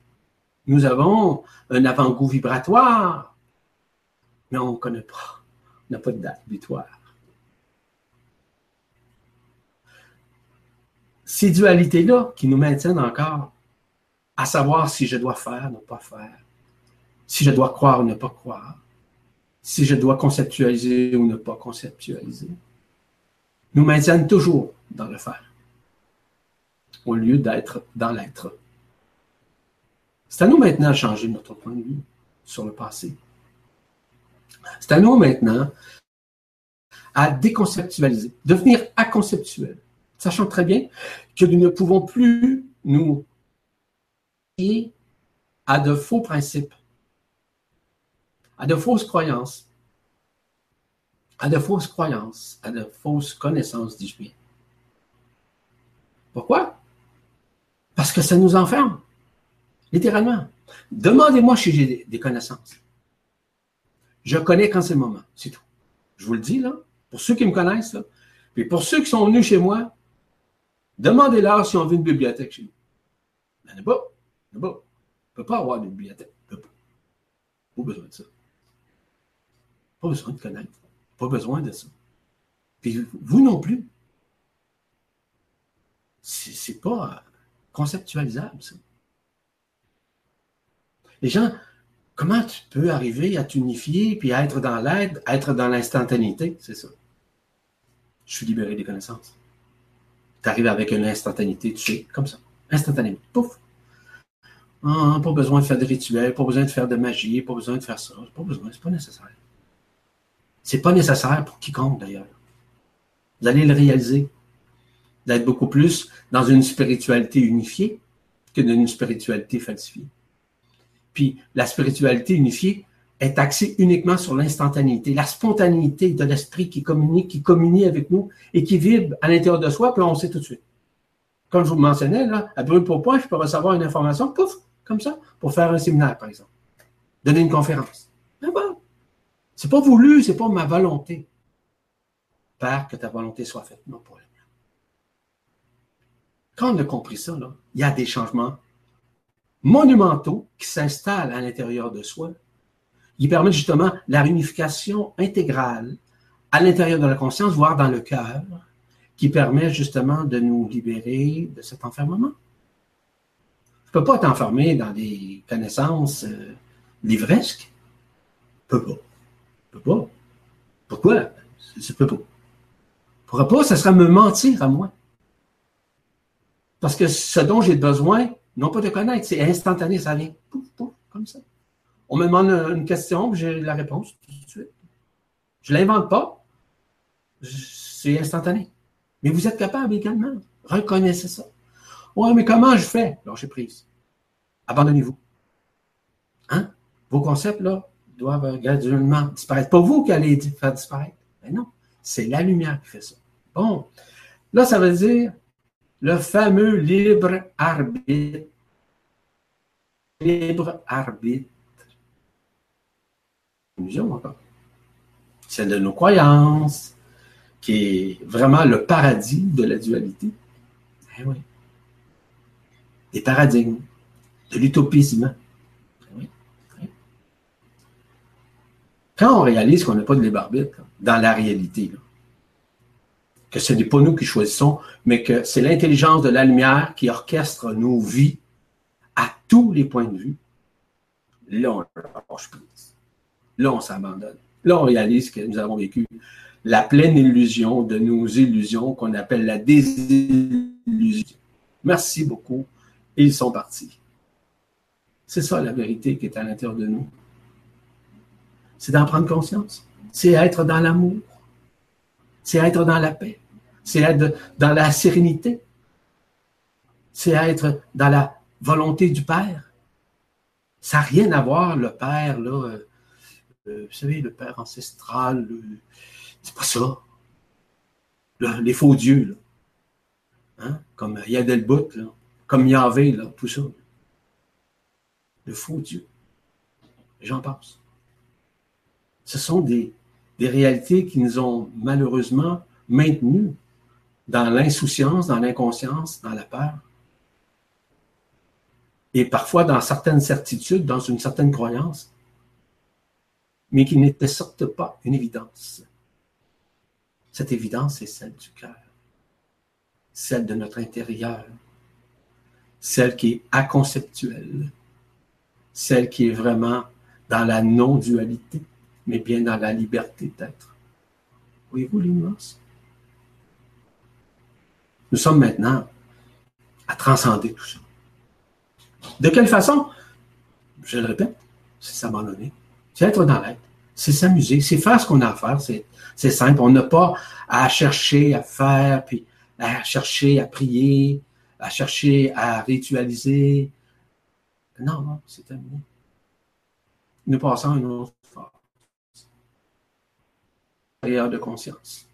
Nous avons un avant-goût vibratoire, mais on ne connaît pas n'a pas de date butoir. Ces dualités-là qui nous maintiennent encore à savoir si je dois faire, ne pas faire, si je dois croire ou ne pas croire, si je dois conceptualiser ou ne pas conceptualiser, nous maintiennent toujours dans le faire, au lieu d'être dans l'être. C'est à nous maintenant de changer notre point de vue sur le passé. C'est à nous maintenant à déconceptualiser, devenir aconceptuel, sachant très bien que nous ne pouvons plus nous lier à de faux principes, à de fausses croyances, à de fausses croyances, à de fausses connaissances, dis-je bien. Pourquoi? Parce que ça nous enferme, littéralement. Demandez-moi si j'ai des connaissances. Je connais quand c'est le moment, c'est tout. Je vous le dis, là, pour ceux qui me connaissent, là, puis pour ceux qui sont venus chez moi, demandez-leur si on veut une bibliothèque chez nous. Il n'y en a pas. Il n'y en a pas. ne peut pas avoir de bibliothèque. Pas. Pas besoin de ça. Pas besoin de connaître. Pas besoin de ça. Puis vous non plus. C'est pas conceptualisable, ça. Les gens, Comment tu peux arriver à t'unifier puis à être dans l'aide, être dans l'instantanéité? C'est ça. Je suis libéré des connaissances. Tu arrives avec une instantanéité, tu sais, comme ça. Instantanément. Pouf. Ah, pas besoin de faire de rituels, pas besoin de faire de magie, pas besoin de faire ça. Pas besoin, c'est pas nécessaire. C'est pas nécessaire pour quiconque d'ailleurs. Vous allez le réaliser. D'être beaucoup plus dans une spiritualité unifiée que dans une spiritualité falsifiée. Puis la spiritualité unifiée est axée uniquement sur l'instantanéité, la spontanéité de l'esprit qui communique, qui communie avec nous et qui vibre à l'intérieur de soi, puis on sait tout de suite. Comme je vous le mentionnais, là, à brûle pour je peux recevoir une information, pouf, comme ça, pour faire un séminaire, par exemple. Donner une conférence. Ben bon? C'est pas voulu, c'est pas ma volonté. Père, que ta volonté soit faite, non mienne. Quand on a compris ça, là, il y a des changements monumentaux qui s'installent à l'intérieur de soi, qui permettent justement la réunification intégrale à l'intérieur de la conscience, voire dans le cœur, qui permet justement de nous libérer de cet enfermement. Je ne peux pas être enfermé dans des connaissances euh, livresques. Je peux pas. Je peux pas. Pourquoi? Je ne peux pas. Je ne pas, ça serait me mentir à moi. Parce que ce dont j'ai besoin, non pas de connaître, c'est instantané, ça vient pouf, pouf, comme ça. On me demande une question, j'ai la réponse tout de suite. Je ne l'invente pas. c'est instantané. Mais vous êtes capable également. Reconnaissez ça. Ouais, mais comment je fais? Lâchez prise. Abandonnez-vous. Hein? Vos concepts, là, doivent graduellement disparaître. Pas vous qui allez faire disparaître. Mais non, c'est la lumière qui fait ça. Bon. Là, ça veut dire le fameux libre arbitre. Libre arbitre. Encore. De nos croyances, qui est vraiment le paradis de la dualité. Eh. Des paradigmes, de l'utopisme. Eh eh Quand on réalise qu'on n'a pas de libre arbitre dans la réalité, que ce n'est pas nous qui choisissons, mais que c'est l'intelligence de la lumière qui orchestre nos vies à tous les points de vue, là, on lâche prise. Là, on s'abandonne. Là, on réalise que nous avons vécu la pleine illusion de nos illusions qu'on appelle la désillusion. Merci beaucoup. Ils sont partis. C'est ça la vérité qui est à l'intérieur de nous. C'est d'en prendre conscience. C'est être dans l'amour. C'est être dans la paix. C'est être dans la sérénité. C'est être dans la volonté du Père. Ça n'a rien à voir, le Père, là, euh, euh, vous savez, le Père ancestral, c'est pas ça. les faux dieux, là. Hein? comme Yadelbut, là. comme Yahvé, là, tout ça. Le faux Dieu. J'en pense. Ce sont des, des réalités qui nous ont malheureusement maintenus dans l'insouciance, dans l'inconscience, dans la peur. Et parfois dans certaines certitudes, dans une certaine croyance, mais qui n'était certes pas une évidence. Cette évidence est celle du cœur, celle de notre intérieur, celle qui est aconceptuelle, celle qui est vraiment dans la non-dualité, mais bien dans la liberté d'être. Voyez-vous nuances? Nous sommes maintenant à transcender tout ça. De quelle façon? Je le répète, c'est s'abandonner, c'est être dans l'être, c'est s'amuser, c'est faire ce qu'on a à faire, c'est simple. On n'a pas à chercher à faire, puis à chercher à prier, à chercher à ritualiser. Non, non, c'est terminé. Nous passons à une autre phase. de conscience.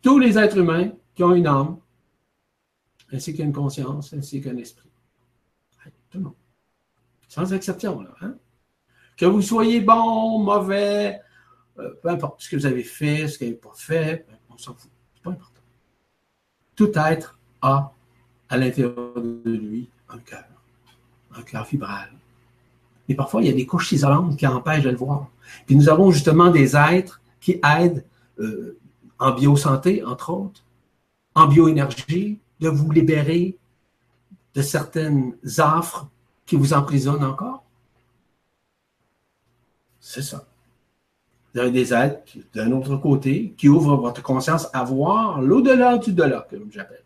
Tous les êtres humains qui ont une âme, ainsi qu'une conscience, ainsi qu'un esprit. Tout le monde. Sans exception, là. Hein? Que vous soyez bon, mauvais, euh, peu importe ce que vous avez fait, ce que vous n'avez pas fait, ben, on s'en fout. C'est pas important. Tout être a à l'intérieur de lui un cœur, un cœur vibral. Mais parfois, il y a des couches isolantes qui empêchent de le voir. Puis nous avons justement des êtres qui aident euh, en biosanté, entre autres, en bioénergie, de vous libérer de certaines affres qui vous emprisonnent encore? C'est ça des êtres d'un autre côté qui ouvrent votre conscience à voir l'au-delà du delà, comme j'appelle.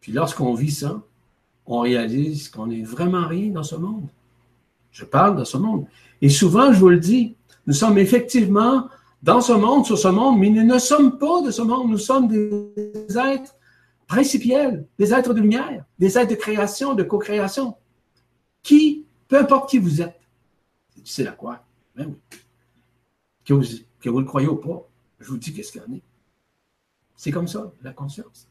Puis lorsqu'on vit ça, on réalise qu'on n'est vraiment rien dans ce monde. Je parle de ce monde. Et souvent, je vous le dis, nous sommes effectivement dans ce monde, sur ce monde, mais nous ne sommes pas de ce monde. Nous sommes des êtres principiels, des êtres de lumière, des êtres de création, de co-création. Qui, peu importe qui vous êtes, c'est la quoi? Même. Que vous, que vous le croyez ou pas, je vous dis qu'est-ce qu'il y en est. C'est comme ça, la conscience.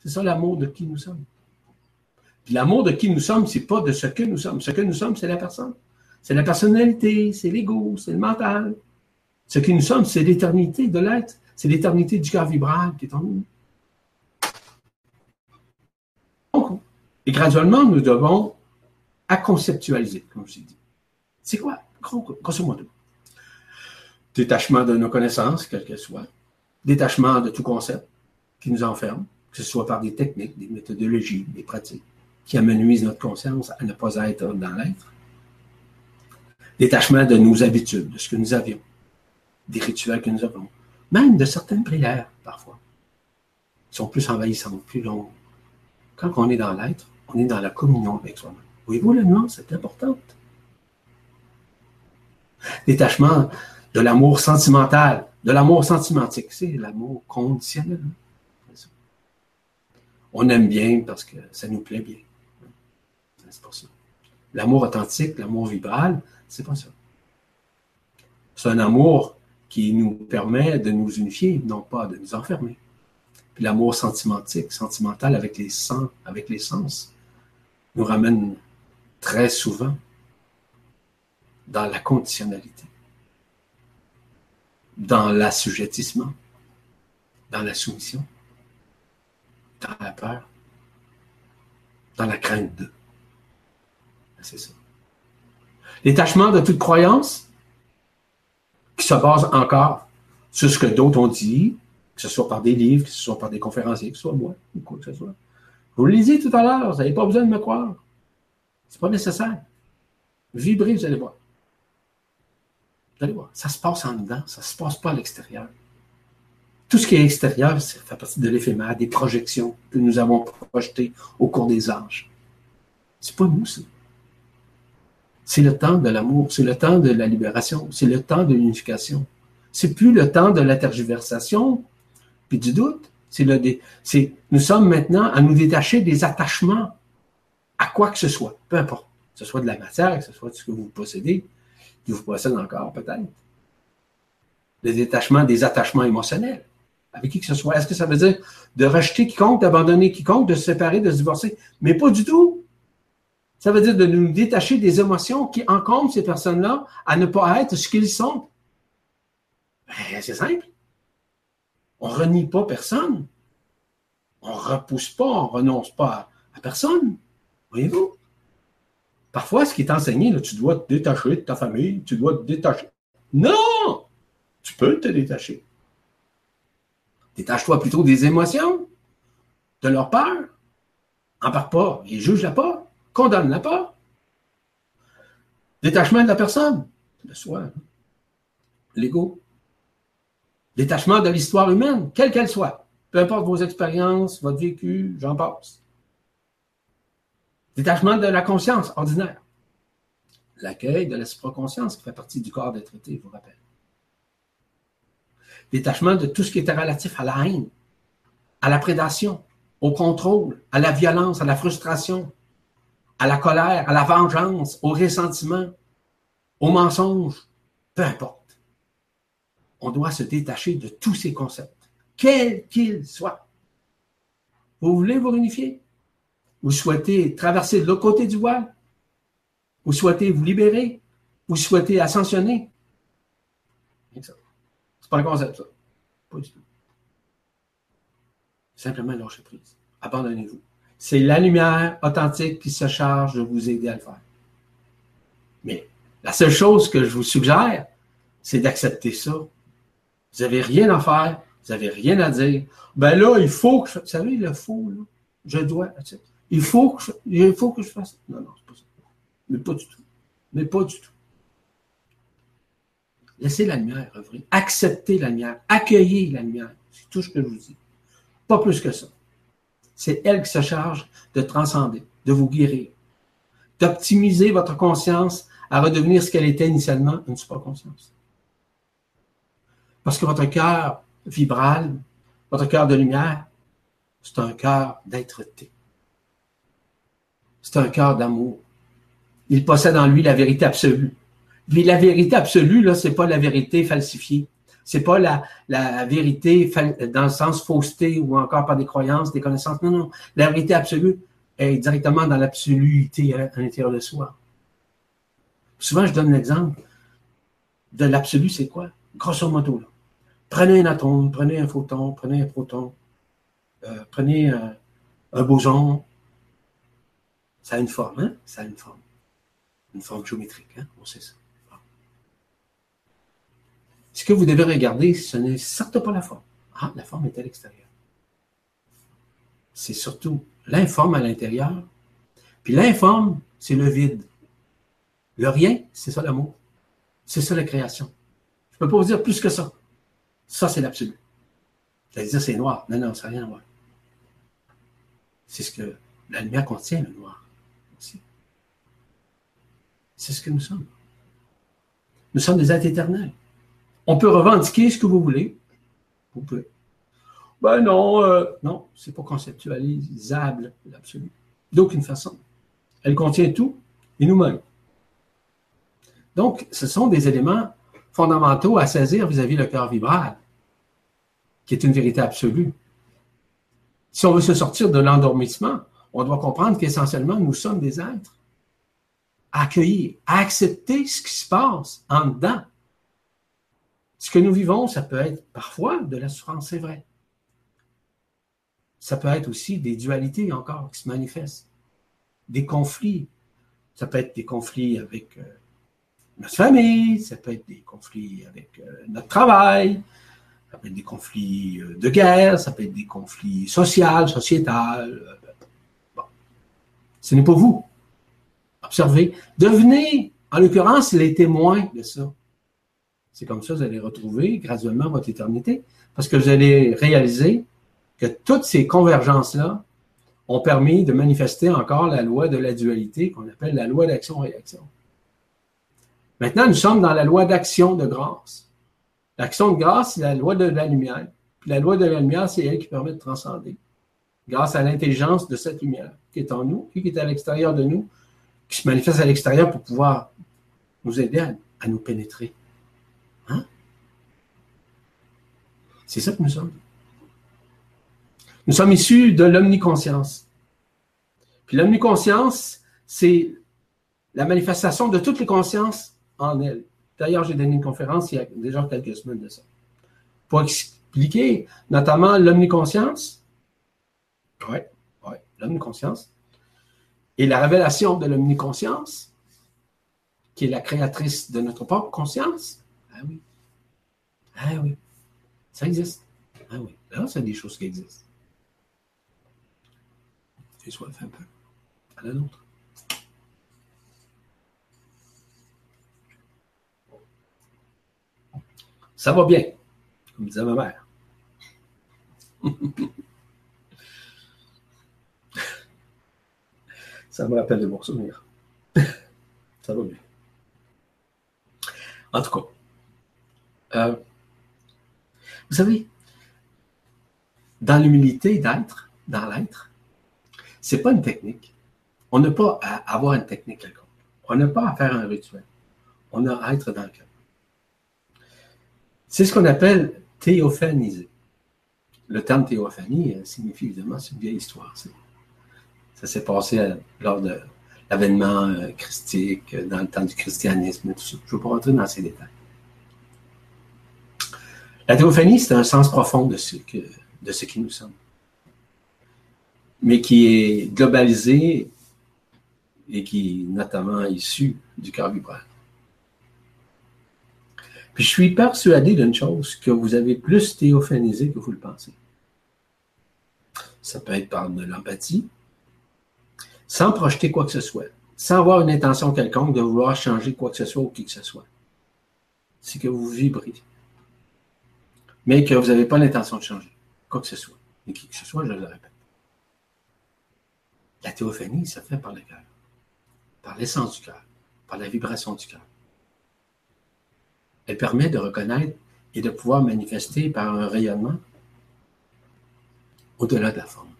C'est ça l'amour de qui nous sommes. Puis l'amour de qui nous sommes, c'est pas de ce que nous sommes. Ce que nous sommes, c'est la personne. C'est la personnalité, c'est l'ego, c'est le mental. Ce que nous sommes, c'est l'éternité de l'être. C'est l'éternité du cœur vibral qui est en nous. et graduellement, nous devons à conceptualiser, comme je l'ai dit. C'est quoi? Grosso modo. Détachement de nos connaissances, quelles qu'elles soient. Détachement de tout concept qui nous enferme, que ce soit par des techniques, des méthodologies, des pratiques qui amenuisent notre conscience à ne pas être dans l'être. Détachement de nos habitudes, de ce que nous avions, des rituels que nous avons, même de certaines prières, parfois, sont plus envahissantes, plus longues. Quand on est dans l'être, on est dans la communion avec soi-même. Voyez-vous la nuance, c'est importante détachement de l'amour sentimental de l'amour sentimentique, c'est l'amour conditionnel. On aime bien parce que ça nous plaît bien. C'est pas ça. L'amour authentique, l'amour vibral, c'est pas ça. C'est un amour qui nous permet de nous unifier, non pas de nous enfermer. Puis l'amour sentimentique, sentimental avec les sens, avec les sens, nous ramène très souvent dans la conditionnalité, dans l'assujettissement, dans la soumission, dans la peur, dans la crainte de. C'est ça. L'étachement de toute croyance, qui se base encore sur ce que d'autres ont dit, que ce soit par des livres, que ce soit par des conférenciers, que ce soit moi, ou quoi que ce soit. Vous le lisez tout à l'heure, vous n'avez pas besoin de me croire. Ce n'est pas nécessaire. Vibrez, vous allez voir. Vous allez voir, ça se passe en dedans, ça ne se passe pas à l'extérieur. Tout ce qui est extérieur, ça fait partie de l'éphémère, des projections que nous avons projetées au cours des âges. C'est pas nous, ça. C'est le temps de l'amour, c'est le temps de la libération, c'est le temps de l'unification. C'est plus le temps de la tergiversation puis du doute. C'est le, c'est, nous sommes maintenant à nous détacher des attachements à quoi que ce soit, peu importe, que ce soit de la matière, que ce soit de ce que vous possédez, qui vous possède encore peut-être. Le détachement des attachements émotionnels avec qui que ce soit. Est-ce que ça veut dire de rejeter quiconque, d'abandonner quiconque, de se séparer, de se divorcer? Mais pas du tout. Ça veut dire de nous détacher des émotions qui encombrent ces personnes-là à ne pas être ce qu'ils sont. Ben, c'est simple. On ne renie pas personne. On ne repousse pas, on ne renonce pas à, personne. Voyez-vous? Parfois, ce qui est enseigné, tu dois te détacher de ta famille, tu dois te détacher. Non! Tu peux te détacher. Détache-toi plutôt des émotions, de leur peur. Embarque pas et juge-la pas, condamne-la pas. Détachement de la personne, le soi, l'ego. Détachement de l'histoire humaine, quelle qu'elle soit. Peu importe vos expériences, votre vécu, j'en passe. Détachement de la conscience ordinaire. L'accueil de l'esprit conscience qui fait partie du corps des traités, je vous rappelle détachement de tout ce qui était relatif à la haine, à la prédation, au contrôle, à la violence, à la frustration, à la colère, à la vengeance, au ressentiment, au mensonge, peu importe. On doit se détacher de tous ces concepts, quels qu'ils soient. Vous voulez vous réunifier? Vous souhaitez traverser de l'autre côté du voile? Vous souhaitez vous libérer? Vous souhaitez ascensionner? pas un concept, ça. Pas du tout. Simplement lâcher prise. Abandonnez-vous. C'est la lumière authentique qui se charge de vous aider à le faire. Mais la seule chose que je vous suggère, c'est d'accepter ça. Vous n'avez rien à faire, vous n'avez rien à dire. Ben là, il faut que je. Vous savez, le faut, là, je dois. Il faut que je, il faut que je fasse. Non, non, c'est pas ça. Mais pas du tout. Mais pas du tout. Laissez la lumière revenir. Acceptez la lumière. Accueillez la lumière. C'est tout ce que je vous dis. Pas plus que ça. C'est elle qui se charge de transcender, de vous guérir, d'optimiser votre conscience à redevenir ce qu'elle était initialement, une super-conscience. Parce que votre cœur vibral, votre cœur de lumière, c'est un cœur d'être-té. C'est un cœur d'amour. Il possède en lui la vérité absolue. Mais la vérité absolue, là, c'est pas la vérité falsifiée. C'est pas la, vérité dans le sens fausseté ou encore par des croyances, des connaissances. Non, non. La vérité absolue est directement dans l'absoluité à, l'intérieur de soi. Souvent, je donne l'exemple de l'absolu, c'est quoi? Grosso modo, là. Prenez un atome, prenez un photon, prenez un proton, euh, prenez un, un boson. Ça a une forme, hein? Ça a une forme. Une forme géométrique, hein? On sait ça. Ce que vous devez regarder, ce n'est certes pas la forme. Ah, la forme est à l'extérieur. C'est surtout l'informe à l'intérieur. Puis l'informe, c'est le vide. Le rien, c'est ça l'amour. C'est ça la création. Je ne peux pas vous dire plus que ça. Ça, c'est l'absolu. Vous allez dire c'est noir. Non, non, ça n'a rien à voir. C'est ce que la lumière contient, le noir. C'est ce que nous sommes. Nous sommes des êtres éternels On peut revendiquer ce que vous voulez. Vous pouvez. Ben non, euh, non, c'est pas conceptualisable, l'absolu. D'aucune façon. Elle contient tout et nous-mêmes. Donc, ce sont des éléments fondamentaux à saisir vis-à-vis le cœur vibral, qui est une vérité absolue. Si on veut se sortir de l'endormissement, on doit comprendre qu'essentiellement, nous sommes des êtres à accueillir, à accepter ce qui se passe en dedans. Ce que nous vivons, ça peut être parfois de la souffrance, c'est vrai. Ça peut être aussi des dualités encore qui se manifestent, des conflits. Ça peut être des conflits avec euh, notre famille, ça peut être des conflits avec euh, notre travail, ça peut être des conflits euh, de guerre, ça peut être des conflits sociaux, sociétals. Bon. Ce n'est pas vous. Observez. Devenez, en l'occurrence, les témoins de ça. C'est comme ça que vous allez retrouver graduellement votre éternité, parce que vous allez réaliser que toutes ces convergences-là ont permis de manifester encore la loi de la dualité qu'on appelle la loi d'action-réaction. Maintenant, nous sommes dans la loi d'action de grâce. L'action de grâce, c'est la loi de la lumière. Puis la loi de la lumière, c'est elle qui permet de transcender. Grâce à l'intelligence de cette lumière qui est en nous, qui est à l'extérieur de nous, qui se manifeste à l'extérieur pour pouvoir nous aider à, nous pénétrer. Hein? C'est ça que nous sommes. Nous sommes issus de l'omniconscience. Puis l'omniconscience, c'est la manifestation de toutes les consciences en elle. D'ailleurs, j'ai donné une conférence il y a déjà quelques semaines de ça. Pour expliquer notamment l'omniconscience. Oui, oui, l'omniconscience. Et la révélation de l'omniconscience, qui est la créatrice de notre propre conscience. Ah oui. Ah oui. Ça existe. Ah oui. Là, c'est des choses qui existent. Soit fait un peu. À la nôtre. Ça va bien, comme disait ma mère. Ça me rappelle de bons souvenirs. Ça va bien. En tout cas, euh, vous savez, dans l'humilité d'être, dans l'être, c'est pas une technique. On n'a pas à avoir une technique quelconque. On n'a pas à faire un rituel. On a à être dans le cœur. C'est ce qu'on appelle théophaniser. Le terme théophanie euh, signifie évidemment, c'est une vieille histoire. Ça s'est passé euh, lors de l'avènement christique, dans le temps du christianisme, tout ça. Je ne vais pas rentrer dans ces détails. La théophanie, c'est un sens profond de ce, que, de ce qui nous sommes, mais qui est globalisé et qui est notamment issu du cœur vibral. Puis je suis persuadé d'une chose, que vous avez plus théophanisé que vous le pensez. Ça peut être par de l'empathie, sans projeter quoi que ce soit, sans avoir une intention quelconque de vouloir changer quoi que ce soit ou qui que ce soit. C'est que vous vibrez. Mais que vous n'avez pas l'intention de changer quoi que ce soit. Et qui que ce soit, je le répète. La théophanie, ça fait par le cœur, par l'essence du cœur, par la vibration du cœur. Elle permet de reconnaître et de pouvoir manifester par un rayonnement au-delà de la forme.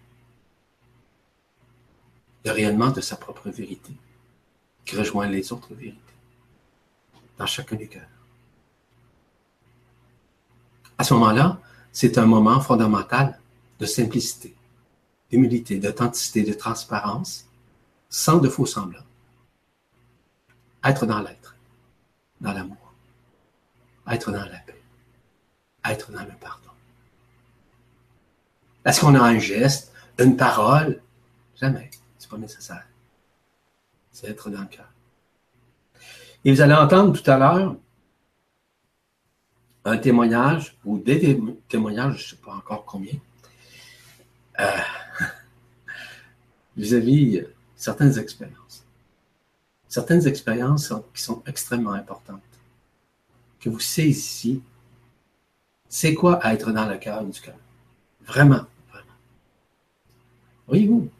Le rayonnement de sa propre vérité, qui rejoint les autres vérités, dans chacun des cœurs. À ce moment-là, c'est un moment fondamental de simplicité, d'humilité, d'authenticité, de transparence, sans de faux semblants. Être dans l'être, dans l'amour être dans la paix, être dans le pardon. Est-ce qu'on a un geste, une parole? Jamais. C'est pas nécessaire. C'est être dans le cœur. Et vous allez entendre tout à l'heure un témoignage ou des témoignages, je ne sais pas encore combien, euh, vis-à-vis -vis certaines expériences. Certaines expériences qui sont extrêmement importantes que vous saisissiez c'est quoi être dans le cœur du cœur? Vraiment, vraiment. Voyez-vous,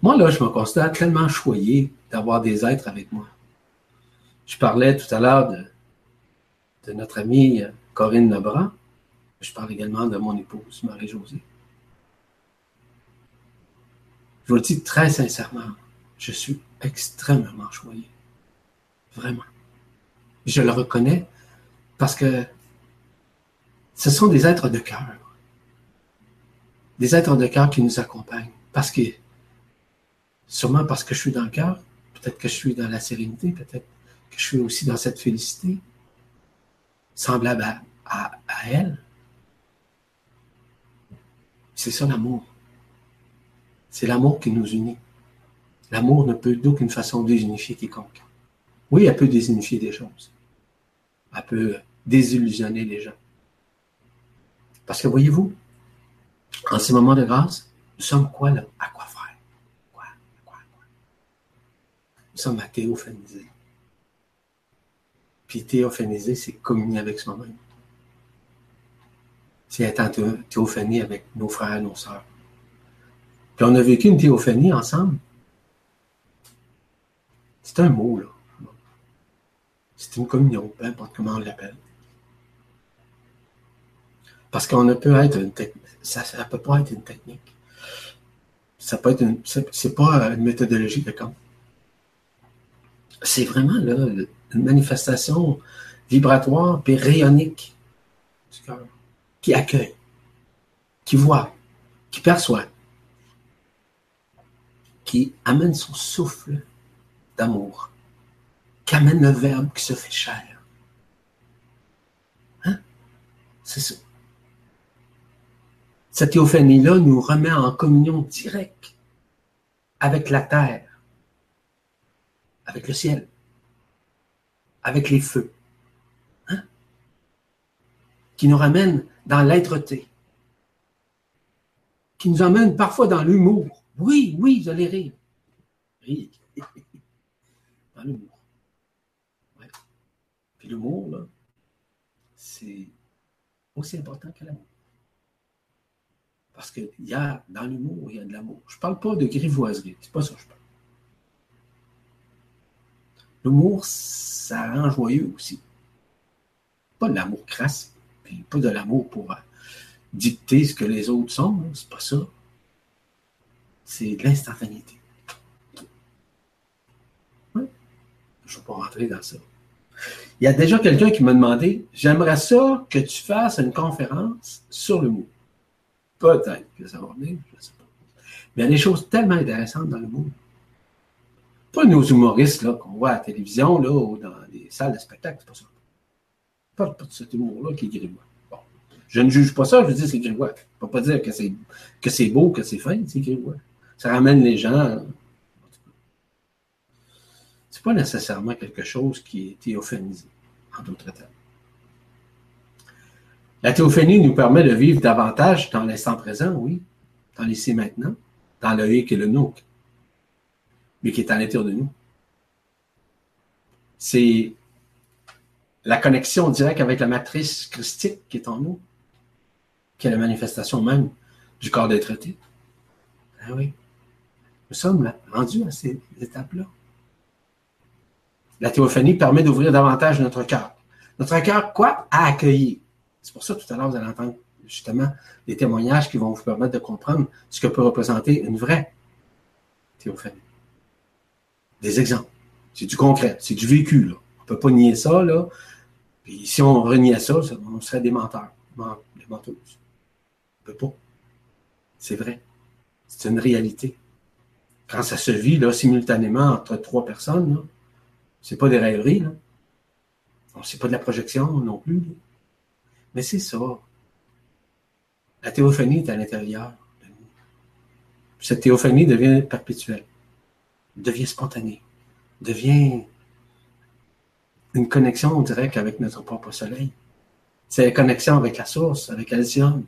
moi là, je me constate tellement choyé d'avoir des êtres avec moi. Je parlais tout à l'heure de de notre amie Corinne Lebrun. Je parle également de mon épouse, Marie-Josée. Je vous le dis très sincèrement, je suis extrêmement choyé. Vraiment. Je le reconnais parce que ce sont des êtres de cœur. Des êtres de cœur qui nous accompagnent. Parce que, sûrement parce que je suis dans le cœur, peut-être que je suis dans la sérénité, peut-être que je suis aussi dans cette félicité, semblable à, à elle. C'est ça l'amour. C'est l'amour qui nous unit. L'amour ne peut d'aucune façon désunifier quiconque. Oui, elle peut désunifier des choses. Elle peut désillusionner les gens. Parce que voyez-vous, en ces moments de grâce, nous sommes quoi là? À quoi faire? Quoi? À quoi? quoi? Nous sommes à théophaniser. Puis théophaniser, c'est communier avec soi-même. C'est être en théophanie avec nos frères, nos sœurs. Puis on a vécu une théophanie ensemble. C'est un mot, là. C'est une communion, peu importe comment on l'appelle. Parce qu'on ne peut être une technique. Ça ne peut pas être une technique. Ça peut être une. Pas une méthodologie de camp. C'est vraiment là, une manifestation vibratoire et rayonnique du cœur, qui accueille, qui voit, qui perçoit, qui amène son souffle d'amour, qui amène le Verbe qui se fait chair. Hein? C'est ça. Cette théophanie-là nous remet en communion directe avec la terre, avec le ciel, avec les feux, hein? qui nous ramène dans l'être-té, qui nous amène parfois dans l'humour, oui, oui, vous allez rire. Rire. Dans l'humour. Ouais. Puis l'humour, là, c'est aussi important que l'amour. Parce qu'il y a, dans l'humour, il y a de l'amour. Je ne parle pas de grivoiserie, c'est pas ça que je parle. L'humour, ça rend joyeux aussi. Pas de l'amour crasse, puis pas de l'amour pour euh, dicter ce que les autres sont, hein, c'est pas ça c'est de l'instantanéité. Je ne vais pas rentrer dans ça. Il y a déjà quelqu'un qui m'a demandé J'aimerais ça que tu fasses une conférence sur mot. Peut-être que ça va venir, je ne sais pas. Mais il y a des choses tellement intéressantes dans mot. Pas nos humoristes qu'on voit à la télévision là, ou dans les salles de spectacle, c'est pas ça. Pas, pas de cet humour-là qui est grivois. Bon. Je ne juge pas ça, je dis c'est grivois. Je ne peux pas dire que c'est, que c'est beau, que c'est fin, c'est grivois ça ramène les gens. C'est pas nécessairement quelque chose qui est théophanisé, en d'autres termes. La théophanie nous permet de vivre davantage dans l'instant présent, oui, dans l'ici maintenant, dans le hic et le nous, mais qui est à l'intérieur de nous. C'est la connexion directe avec la matrice christique qui est en nous, qui est la manifestation même du corps d'être Ah oui. Nous sommes rendus à ces étapes-là. La théophanie permet d'ouvrir davantage notre cœur. Notre cœur, quoi? À accueillir? C'est pour ça, tout à l'heure, vous allez entendre justement des témoignages qui vont vous permettre de comprendre ce que peut représenter une vraie théophanie. Des exemples. C'est du concret, c'est du vécu. On ne peut pas nier ça. Là. Puis si on reniait ça, on serait des menteurs, des menteuses. On ne peut pas. C'est vrai. C'est une réalité quand ça se vit là, simultanément entre trois personnes, c'est pas des rêveries. Là. C'est pas de la projection non plus. Mais c'est ça. La théophanie est à l'intérieur. Cette théophanie devient perpétuelle, devient spontanée, devient une connexion directe avec notre propre soleil. C'est la connexion avec la source, avec Alcyone,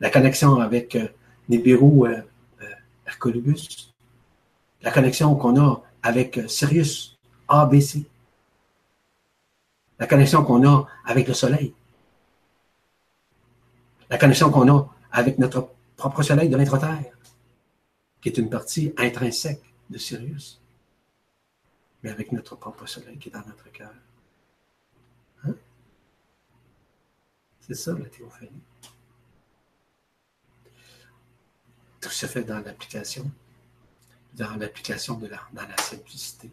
la connexion avec euh, Nibiru euh, euh, la connexion qu'on a avec Sirius, ABC, la connexion qu'on a avec le Soleil, la connexion qu'on a avec notre propre Soleil de l'intra-terre, qui est une partie intrinsèque de Sirius, mais avec notre propre Soleil qui est dans notre cœur. Hein? C'est ça la théophanie. Tout se fait dans l'application, dans l'application de la, dans la simplicité,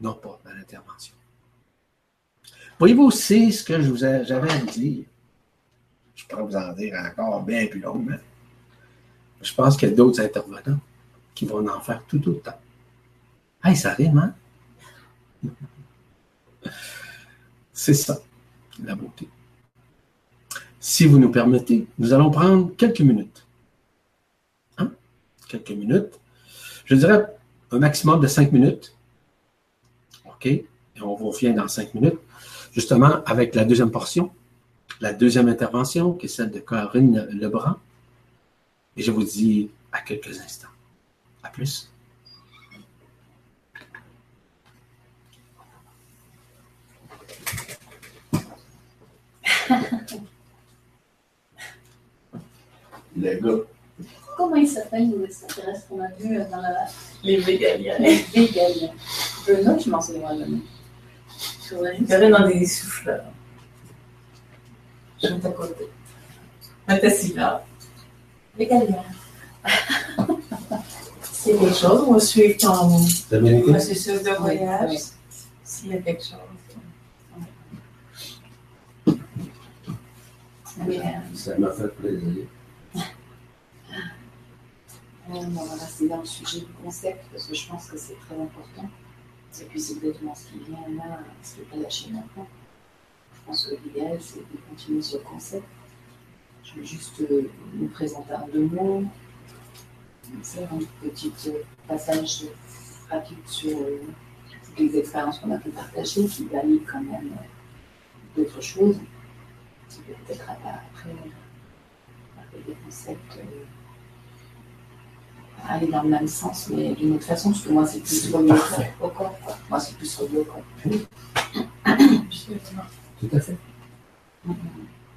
non pas dans l'intervention. Voyez-vous, c'est ce que j'avais à dire. Je pourrais vous en dire encore bien plus longuement. Je pense qu'il y a d'autres intervenants qui vont en faire tout autant. Hey, ça rime, hein? C'est ça, la beauté. Si vous nous permettez, nous allons prendre quelques minutes. Hein? Quelques minutes. Je dirais un maximum de cinq minutes. OK? Et on revient dans cinq minutes, justement avec la deuxième portion, la deuxième intervention, qui est celle de Corinne Lebrun. Et je vous dis à quelques instants. À plus. Le gars. Comment il s'appelle les extraterrestres qu'on a vu dans la... Les végaliens. Les végaliens. Le nom, je m'en souviens le nom. Il y avait dans des souffleurs. Je vais à côté. Mais t'es là. Végaliens. S'il y a quelque chose, on va suivre ton processus de voyage. Oui. S'il y a quelque chose. Ça m'a fait plaisir. euh, on va rester dans le sujet du concept parce que je pense que c'est très important. Et puis c'est exactement ce qui vient là, ce qui est pas lâché maintenant. Je pense que l'idéal, c'est de continuer sur le concept. Je vais juste euh, nous présenter en deux mots. C'est un petit euh, passage rapide sur euh, toutes les expériences qu'on a pu partager, qui valident quand même euh, d'autres choses. peut-être après, après des concepts euh, aller dans le même sens, mais d'une autre façon, parce que moi, c'est plus relié au corps. quoi. Moi, c'est plus relié au corps. Tout à fait. Mhm.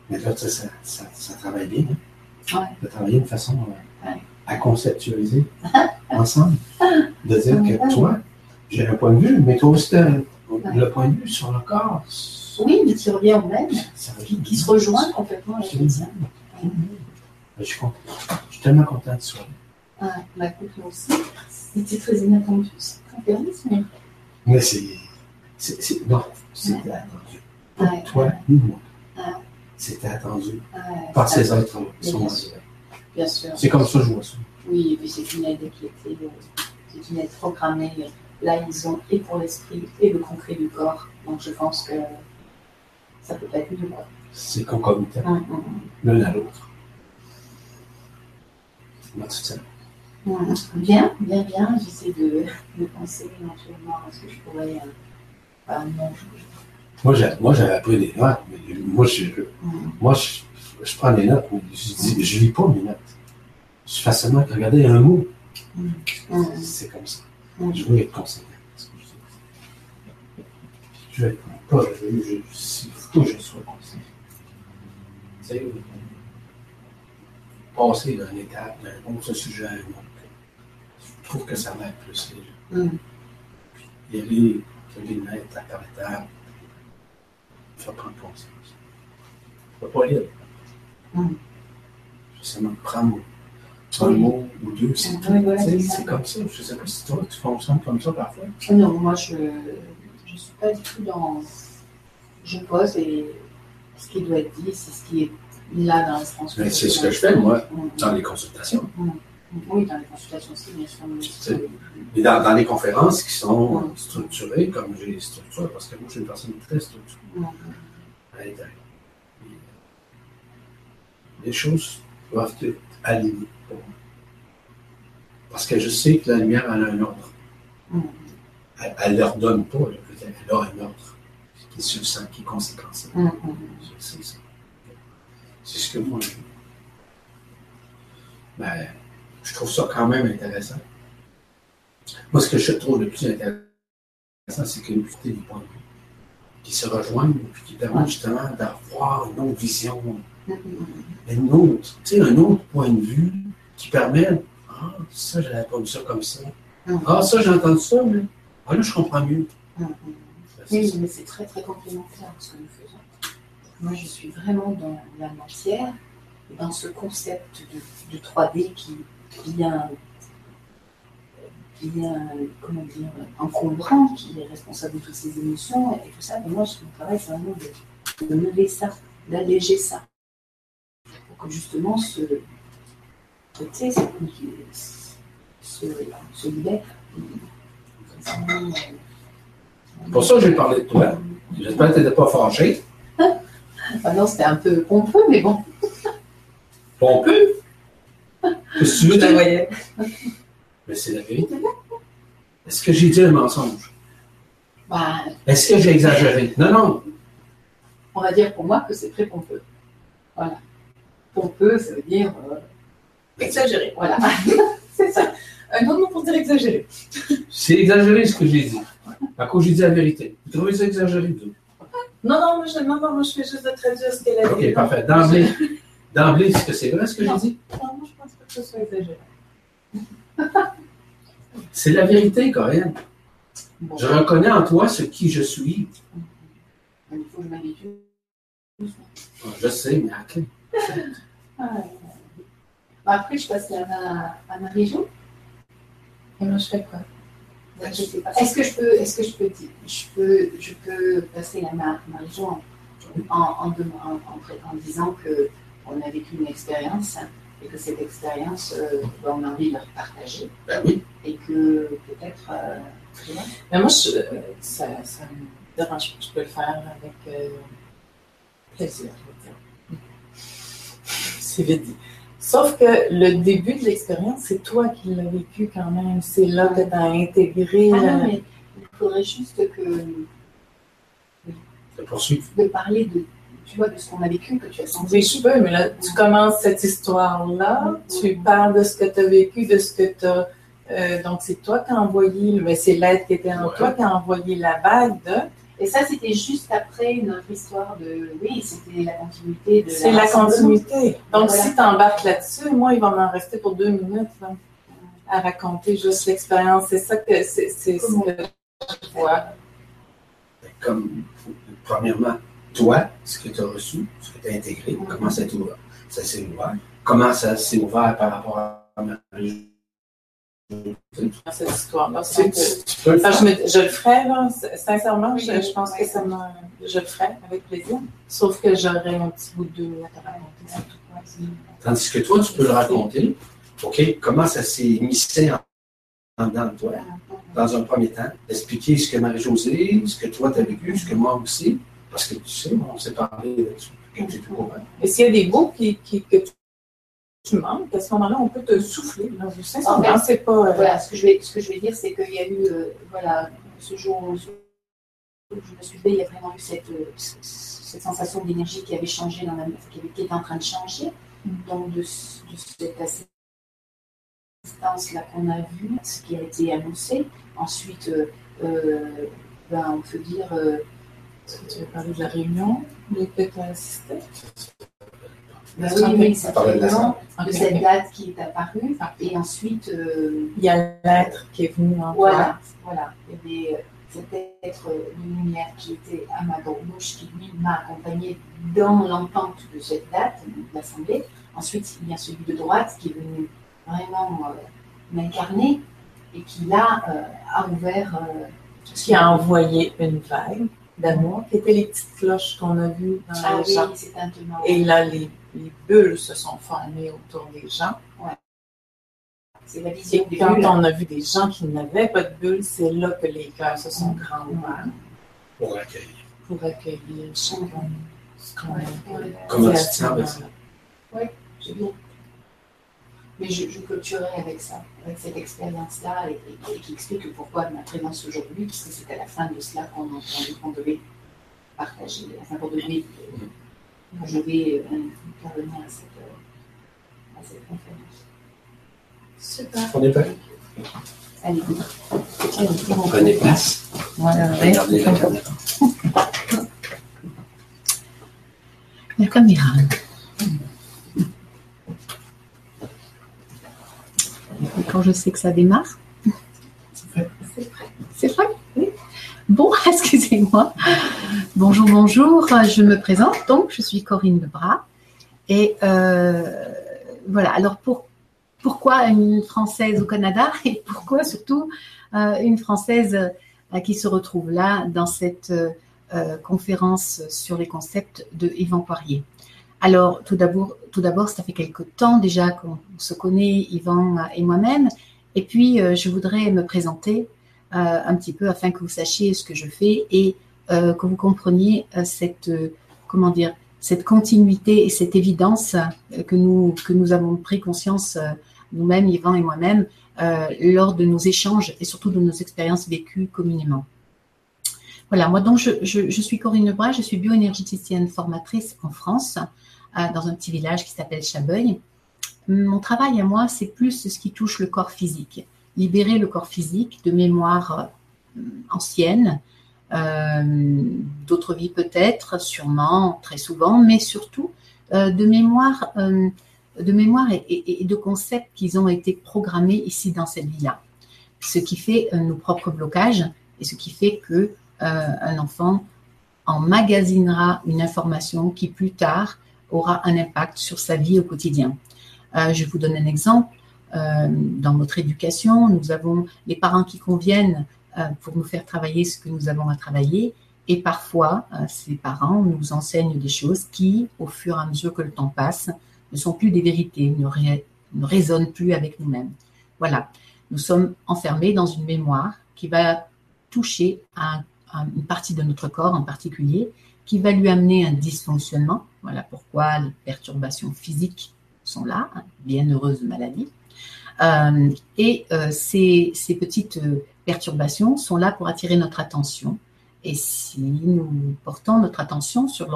Mais là, ça, ça, ça, ça travaille bien. Hein? Ouais. De travailler de façon euh, Ouais. À conceptualiser ensemble. De dire que toi, j'ai un point de vue, mais toi aussi, le point de vue sur le corps. Oui, mais qui revient au même, Ça qui, qui se rejoint complètement avec tien. Ben, Je suis content. Je suis tellement content de toi. Ah, bah écoute, moi aussi, c'était très inattendu, cette conférence, mais Mais c'est. Non, c'était attendu. Toi ni moi. C'était attendu par ça- ces êtres sont bien sûr. C'est comme ça que je vois ça. Oui, et puis c'est une aide qui était, euh, c'est une aide programmée. Là, ils ont et pour l'esprit et le concret du corps. Donc je pense que ça peut pas être mieux. Quoi. C'est concomitant, Hum, hum, l'un à l'autre. Moi, tout ça. hum. Bien, bien, bien. J'essaie de, de penser éventuellement à ce que je pourrais. Euh, bah, non, je- Moi, j'ai- moi, j'avais appris des notes, mais moi, je, hum, moi, je, je prends des notes, mais je, dis, je lis pas mes notes. Je fais seulement que regarder un mot. hum, C'est comme ça. hum. Je veux être conséquent. je veux être pas, il faut que je sois conséquent. Tu sais, passer d'une étape d'un autre sujet à un autre. Je trouve que ça m'aide plus les gens. Hum. Y aller, mettre étape par étape, faire prendre conscience. Je ne pas lire. Je sais même prendre un mot ou deux, c'est sais, c'est comme ça. Je ne sais pas si toi, tu fonctionnes comme ça parfois. Non, moi je ne suis pas du tout dans. Je pose et ce qui doit être dit, c'est ce qui est là dans la transmission. Mais c'est ce que je fais, moi, dans les consultations. Oui, dans les consultations aussi, bien sûr. mais dans, dans les conférences qui sont structurées, comme j'ai les structures, parce que moi, je suis une personne très structurée Les choses doivent être alignées pour moi. Parce que je sais que la lumière, elle a un ordre. hum. Elle ne leur donne pas, là, elle a un ordre qui est substant, qui est conséquentiel. Je sais ça. C'est ce que moi je Ben, je trouve ça quand même intéressant. Moi, ce que je trouve le plus intéressant, c'est une pluralité des points de vue qui se rejoignent et qui permettent justement d'avoir une autre vision, une autre, tu sais, un autre point de vue qui permet Ah, ça, j'avais pas vu ça comme ça. hum. Ah, ça, j'ai entendu ça, mais ah, là, je comprends mieux. Ben, c'est Oui, mais c'est très très complémentaire ce que nous faisons. moi je suis vraiment dans la matière, dans ce concept de, de 3D qui vient, vient, comment dire, encombrant, qui est responsable de toutes ces émotions et tout ça. Mais moi, mon travail, c'est vraiment de, de lever ça, d'alléger ça. Que justement ce, tu sais, ce, ce, libère. Pour ça, j'ai parlé de toi. J'espère que tu n'étais pas fâché. Ah non, c'était un peu pompeux, mais bon. Pompeux? Qu'est-ce que tu veux Je la dire? voyais. Mais c'est la vérité. Est-ce que j'ai dit un mensonge? Bah, Est-ce que j'ai exagéré? Non, non. on va dire pour moi que c'est très pompeux. Voilà. Pompeux, ça veut dire. euh, Exagéré. voilà. c'est ça. Un autre mot pour dire exagéré. C'est exagéré ce que j'ai dit. À cause j'ai dit la vérité. Vous trouvez ça exagéré, vous? Non, non, moi je, non, non, moi, je fais juste de traduire ce qu'elle a dit. OK, parfait. D'emblée, d'emblée, est-ce que c'est vrai ce que j'ai dit? Non, moi je pense pas que ce soit exagéré. C'est la vérité, Corinne. Bon. Je reconnais en toi ce qui je suis. Il faut que je m'habitue. Je sais, mais à quel? Ah, Bah, après, je passe la main à, à Marie-Jo. Et moi je fais quoi? Je sais pas. Est-ce que je peux, est-ce que je peux, dire- je peux, je peux passer la main à Marie-Jo en, en, en, dem- en- en- en disant que on a vécu une expérience et que cette expérience, euh, bah, on a envie de la partager Ben oui. et que peut-être, euh, Mais moi, je, euh, ça, ça me dérange pas. Je peux le faire avec euh, plaisir. C'est vite dit. Sauf que le début de l'expérience, c'est toi qui l'as vécu quand même. C'est là que tu as intégré. Ah non, euh, mais il faudrait juste que Je poursuis. de parler de, tu vois, de ce qu'on a vécu, que tu as senti. Oui, je peux, mais là, tu commences cette histoire-là, tu parles de ce que tu as vécu, de ce que tu as. donc, c'est toi qui as envoyé, mais c'est l'être qui était en Ouais. toi qui a envoyé la vague de. Et ça, c'était juste après notre histoire de. Oui, c'était la continuité de. C'est la continuité. Donc, Voilà. si tu embarques là-dessus, moi, il va m'en rester pour deux minutes là, à raconter juste l'expérience. C'est ça que c'est ce que je vois. Comme, premièrement, toi, ce que tu as reçu, ce que tu as intégré, comment ça, s'est ouvert? Comment ça s'est ouvert par rapport à Marie? Dans cette histoire-là. Tu, Donc, tu- tu peux le enfin, faire. je, me- je le ferais, là, sincèrement, Oui, je, je pense oui. que ça m'a. Je le ferais avec plaisir. Sauf que j'aurais un petit bout de deux minutes à raconter. Tandis que toi, tu peux le raconter. OK, comment ça s'est missé en, en dedans de toi, dans un premier temps? Expliquer ce que Marie-Josée, ce que toi, tu as vécu, ce que moi aussi. Parce que tu sais, on s'est parlé là-dessus. Et s'il y a des mots qui, qui, que tu, qui manquent, à ce moment-là, on peut te souffler. En fait, c'est pas. euh, Voilà, ce que je vais, ce que je vais dire, c'est qu'il y a eu, euh, voilà, ce jour où je me suis levée, il y a vraiment eu cette, euh, cette sensation d'énergie qui avait changé dans ma qui, était en train de changer. Mm. Donc, de, ce- de cette assistance-là qu'on a vue, ce qui a été annoncé. Ensuite, ben, on peut dire. Est-ce que tu veux parler de la réunion tu Ok. oui, oui, de cette date qui est apparue. Et ensuite, euh, Il y a l'être qui est venu en toi. Voilà, voilà. Il y avait euh, cet être de lumière qui était à ma gauche, qui lui m'a accompagné dans l'entente de cette date de l'Assemblée. Ensuite, il y a celui de droite qui est venu vraiment euh, m'incarner et qui là euh, a ouvert. euh, qui a envoyé une vague d'amour, qui étaient les petites cloches qu'on a vues dans Ah les oui, tenant. Et là, les, les bulles se sont formées autour des gens. C'est la Et vision quand bulles. on a vu des gens qui n'avaient pas de bulles, c'est là que les cœurs se sont grands ouverts Pour accueillir. pour accueillir chacun ce qu'on Ouais, a. ouais. Comment tu te sens moment-là. C'est bien. Mais je, je clôturerai avec ça, avec cette expérience-là, et, et- et qui explique pourquoi ma présence aujourd'hui, puisque c'est à la fin de cela qu'on qu'on devait partager, enfin qu'on devait, euh, je vais euh, intervenir à cette, euh, à cette conférence. Super. On est prêt? Allez. Prenez place. Voilà, Regardez la caméra. La caméra. Quand je sais que ça démarre. C'est fait. C'est vrai Oui. Bon, excusez-moi. Bonjour, bonjour. Je me présente donc, je suis Corinne Lebras. Et euh, voilà, alors pour, pourquoi une Française au Canada et pourquoi surtout euh, une Française euh, qui se retrouve là dans cette conférence sur les concepts de Yvan Poirier? Alors tout d'abord, tout d'abord, ça fait quelque temps déjà qu'on se connaît, Yvan et moi-même. Et puis, je voudrais me présenter un petit peu afin que vous sachiez ce que je fais et que vous compreniez cette, comment dire, cette continuité et cette évidence que nous, que nous avons pris conscience nous-mêmes, Yvan et moi-même, euh, lors de nos échanges et surtout de nos expériences vécues communément. Voilà, moi donc je, je, suis Corinne Lebras, je suis bioénergéticienne formatrice en France, euh, dans un petit village qui s'appelle Chabeuil. Mon travail à moi, c'est plus ce qui touche le corps physique. Libérer le corps physique de mémoires euh, anciennes, d'autres vies peut-être, sûrement, très souvent, mais surtout de mémoires de mémoire et, de concepts qui ont été programmés ici dans cette vie-là. Ce qui fait euh, nos propres blocages et ce qui fait que euh, un enfant emmagasinera une information qui plus tard aura un impact sur sa vie au quotidien. Euh, je vous donne un exemple. dans notre éducation, nous avons les parents qui conviennent pour nous faire travailler ce que nous avons à travailler. Et parfois, ces parents nous enseignent des choses qui, au fur et à mesure que le temps passe, ne sont plus des vérités, ne, ne résonnent plus avec nous-mêmes. Voilà, nous sommes enfermés dans une mémoire qui va toucher à, une partie de notre corps en particulier, qui va lui amener un dysfonctionnement. Voilà pourquoi les perturbations physiques sont là, hein, bien heureuse maladie. Euh, et euh, ces, petites euh, perturbations sont là pour attirer notre attention. Et si nous portons notre attention sur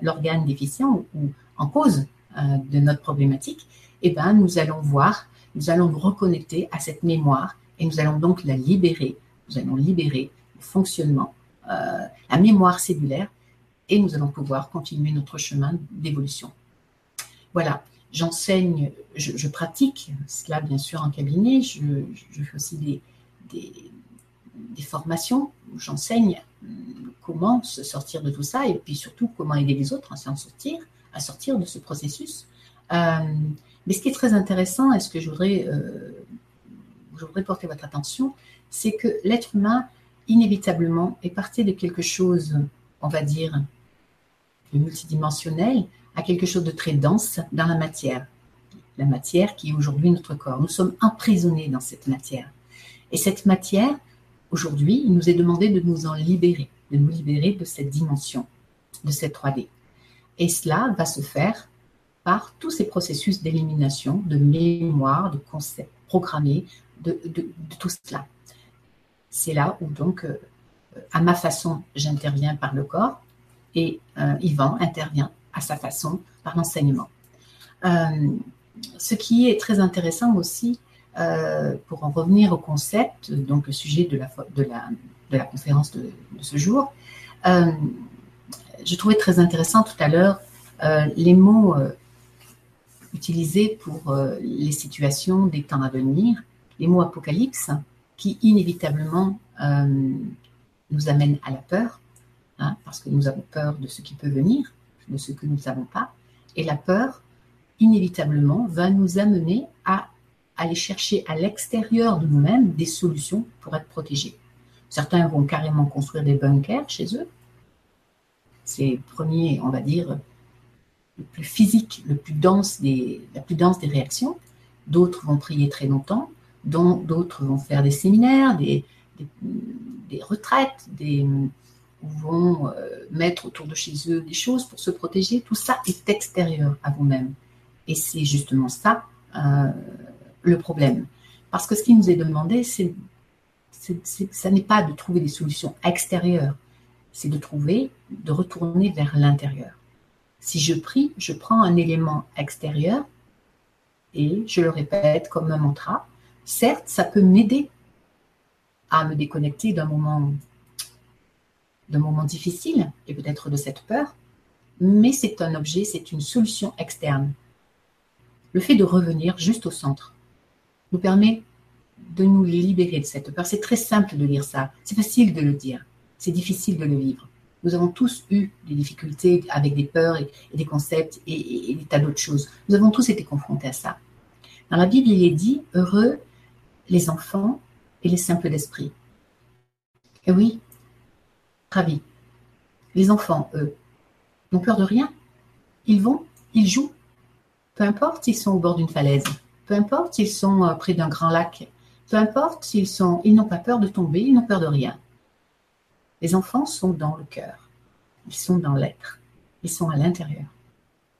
l'organe déficient ou en cause de notre problématique, eh ben, nous allons voir, nous allons nous reconnecter à cette mémoire et nous allons donc la libérer. Nous allons libérer le fonctionnement, la mémoire cellulaire et nous allons pouvoir continuer notre chemin d'évolution. Voilà, j'enseigne, je, pratique cela bien sûr en cabinet, je, fais aussi des, formations où j'enseigne hum, comment se sortir de tout ça et puis surtout comment aider les autres à s'en sortir à sortir de ce processus. Euh, mais ce qui est très intéressant et ce que je voudrais, euh, je voudrais porter votre attention, c'est que l'être humain, inévitablement, est parti de quelque chose, on va dire, de multidimensionnel à quelque chose de très dense dans la matière. La matière qui est aujourd'hui notre corps. Nous sommes emprisonnés dans cette matière. Et cette matière, aujourd'hui, il nous est demandé de nous en libérer, de nous libérer de cette dimension, de cette 3D. Et cela va se faire par tous ces processus d'élimination, de mémoire, de concepts programmés, de, tout cela. C'est là où donc, euh, à ma façon, j'interviens par le corps et euh, Yvan intervient à sa façon par l'enseignement. Euh, ce qui est très intéressant aussi, pour en revenir au concept, donc le sujet de la, de la, de la conférence de, de ce jour, je trouvais très intéressant tout à l'heure euh, les mots euh, utilisés pour euh, les situations des temps à venir, les mots apocalypse, qui inévitablement nous amènent à la peur, hein, parce que nous avons peur de ce qui peut venir, de ce que nous ne savons pas, et la peur, inévitablement, va nous amener à aller chercher à l'extérieur de nous-mêmes des solutions pour être protégés. Certains vont carrément construire des bunkers chez eux, c'est le premier, on va dire, le plus physique, le plus dense des, la plus dense des réactions. D'autres vont prier très longtemps, d'autres vont faire des séminaires, des, retraites, des, vont euh, mettre autour de chez eux des choses pour se protéger. Tout ça est extérieur à vous-même. Et c'est justement ça euh, le problème. Parce que ce qui nous est demandé, c'est, ça n'est pas de trouver des solutions extérieures, c'est de trouver, de retourner vers l'intérieur. Si je prie, je prends un élément extérieur et je le répète comme un mantra. Certes, ça peut m'aider à me déconnecter d'un moment, d'un moment difficile et peut-être de cette peur, mais c'est un objet, c'est une solution externe. Le fait de revenir juste au centre nous permet de nous libérer de cette peur. C'est très simple de lire ça, c'est facile de le dire c'est difficile de le vivre. Nous avons tous eu des difficultés avec des peurs et, des concepts et, et des tas d'autres choses. Nous avons tous été confrontés à ça. Dans la Bible, il est dit heureux les enfants et les simples d'esprit. Et oui, ravi. Les enfants, eux, n'ont peur de rien. Ils vont, ils jouent. Peu importe s'ils sont au bord d'une falaise, peu importe s'ils sont euh, près d'un grand lac, peu importe s'ils sont, ils n'ont pas peur de tomber, ils n'ont peur de rien. Les enfants sont dans le cœur, ils sont dans l'être, ils sont à l'intérieur.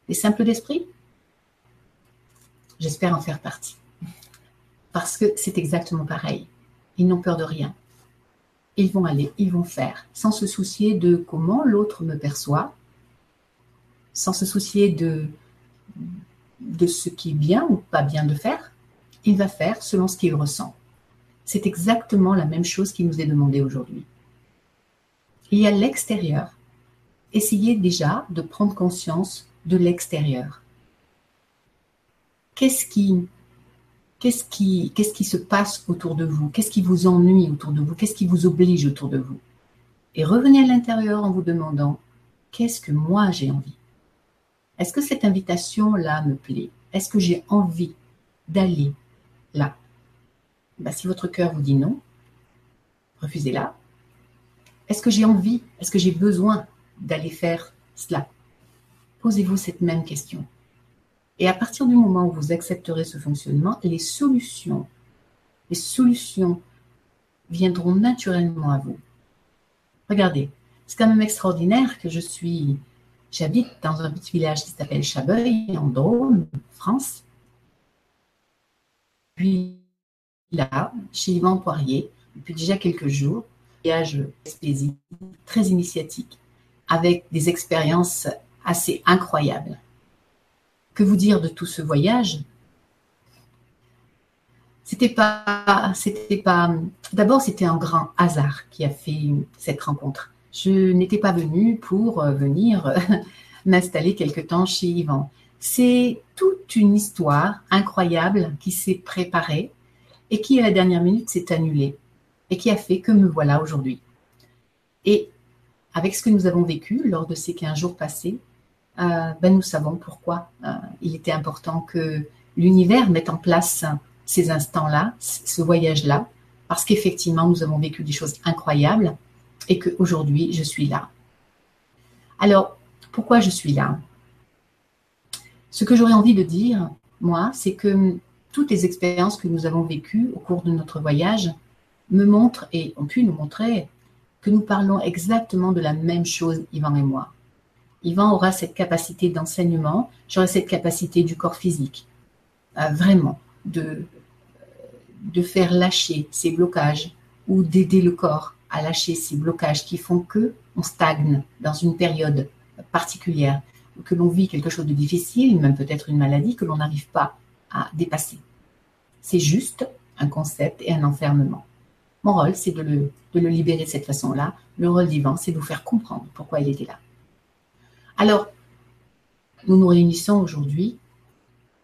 Les simples d'esprit, j'espère en faire partie. Parce que c'est exactement pareil. Ils n'ont peur de rien. Ils vont aller, ils vont faire, sans se soucier de comment l'autre me perçoit, sans se soucier de, de ce qui est bien ou pas bien de faire. Il va faire selon ce qu'il ressent. C'est exactement la même chose qui nous est demandé aujourd'hui. Il y a l'extérieur. Essayez déjà de prendre conscience de l'extérieur. Qu'est-ce qui, qu'est-ce qui, se passe autour de vous? Qu'est-ce qui vous ennuie autour de vous? Qu'est-ce qui vous oblige autour de vous? Et revenez à l'intérieur en vous demandant qu'est-ce que moi j'ai envie? Est-ce que cette invitation-là me plaît? Est-ce que j'ai envie d'aller là? Bah, Si votre cœur vous dit non, refusez-la. Est-ce que j'ai envie? Est-ce que j'ai besoin d'aller faire cela? Posez-vous cette même question. Et à partir du moment où vous accepterez ce fonctionnement, les solutions, les solutions viendront naturellement à vous. Regardez, c'est quand même extraordinaire que je suis, j'habite dans un petit village qui s'appelle Chabeuil, en Drôme, France. Puis là, chez Yvan Poirier, depuis déjà quelques jours, voyage très initiatique, avec des expériences assez incroyables. Que vous dire de tout ce voyage? C'était pas, c'était pas. D'abord, c'était un grand hasard qui a fait cette rencontre. Je n'étais pas venue pour euh, venir m'installer quelque temps chez Yvan. C'est toute une histoire incroyable qui s'est préparée et qui, à la dernière minute, s'est annulée et qui a fait que me voilà aujourd'hui. Et avec ce que nous avons vécu lors de ces 15 jours passés, ben nous savons pourquoi euh, il était important que l'univers mette en place ces instants-là, ce voyage-là, parce qu'effectivement, nous avons vécu des choses incroyables et qu'aujourd'hui, je suis là. Alors, pourquoi je suis là? Ce que j'aurais envie de dire, moi, c'est que toutes les expériences que nous avons vécues au cours de notre voyage me montrent et ont pu nous montrer que nous parlons exactement de la même chose, Yvan et moi. Yvan aura cette capacité d'enseignement, j'aurai cette capacité du corps physique, euh, vraiment, de, de faire lâcher ces blocages ou d'aider le corps à lâcher ces blocages qui font que on stagne dans une période particulière, que l'on vit quelque chose de difficile, même peut-être une maladie que l'on n'arrive pas à dépasser. C'est juste un concept et un enfermement. Mon rôle, c'est de le, de le libérer de cette façon-là. Le rôle d'Yvan, c'est de vous faire comprendre pourquoi il était là. Alors, nous nous réunissons aujourd'hui.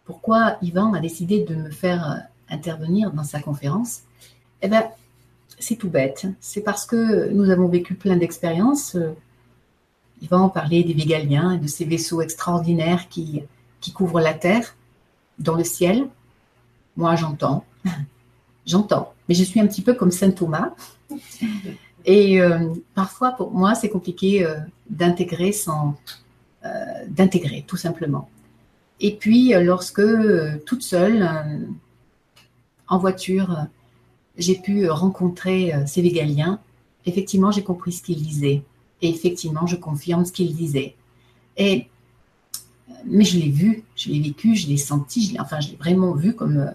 Pourquoi Yvan a décidé de me faire euh, intervenir dans sa conférence? Eh bien, c'est tout bête. C'est parce que nous avons vécu plein d'expériences. Yvan parlait des Végaliens et de ces vaisseaux extraordinaires qui, qui couvrent la Terre dans le ciel. Moi, j'entends. J'entends. Mais je suis un petit peu comme Saint Thomas. Et euh, parfois, pour moi, c'est compliqué euh, euh, d'intégrer, tout simplement. Et puis, lorsque toute seule, en voiture, j'ai pu rencontrer ces végaliens, effectivement, j'ai compris ce qu'ils disaient. Et effectivement, je confirme ce qu'ils disaient. Et mais je l'ai vu, je l'ai vécu, je l'ai senti, enfin, je l'ai vraiment vu comme,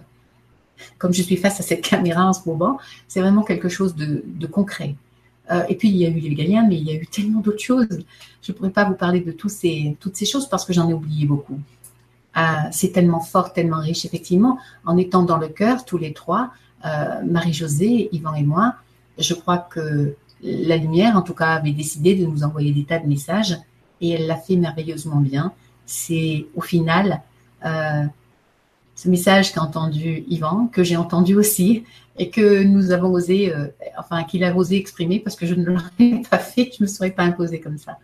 je suis face à cette caméra en ce moment. C'est vraiment quelque chose de concret. Euh, et puis, il y a eu les végaliens, mais il y a eu tellement d'autres choses. Je ne pourrais pas vous parler de tous ces, toutes ces choses parce que j'en ai oublié beaucoup. Euh, c'est tellement fort, tellement riche, effectivement. En étant dans le cœur, tous les trois, euh, Marie-Josée, Yvan et moi, je crois que la lumière, en tout cas, avait décidé de nous envoyer des tas de messages et elle l'a fait merveilleusement bien. C'est au final, ce message qu'a entendu Yvan, que j'ai entendu aussi, et que nous avons osé, euh, enfin qu'il a osé exprimer parce que je ne l'aurais pas fait, je ne me serais pas imposée comme ça.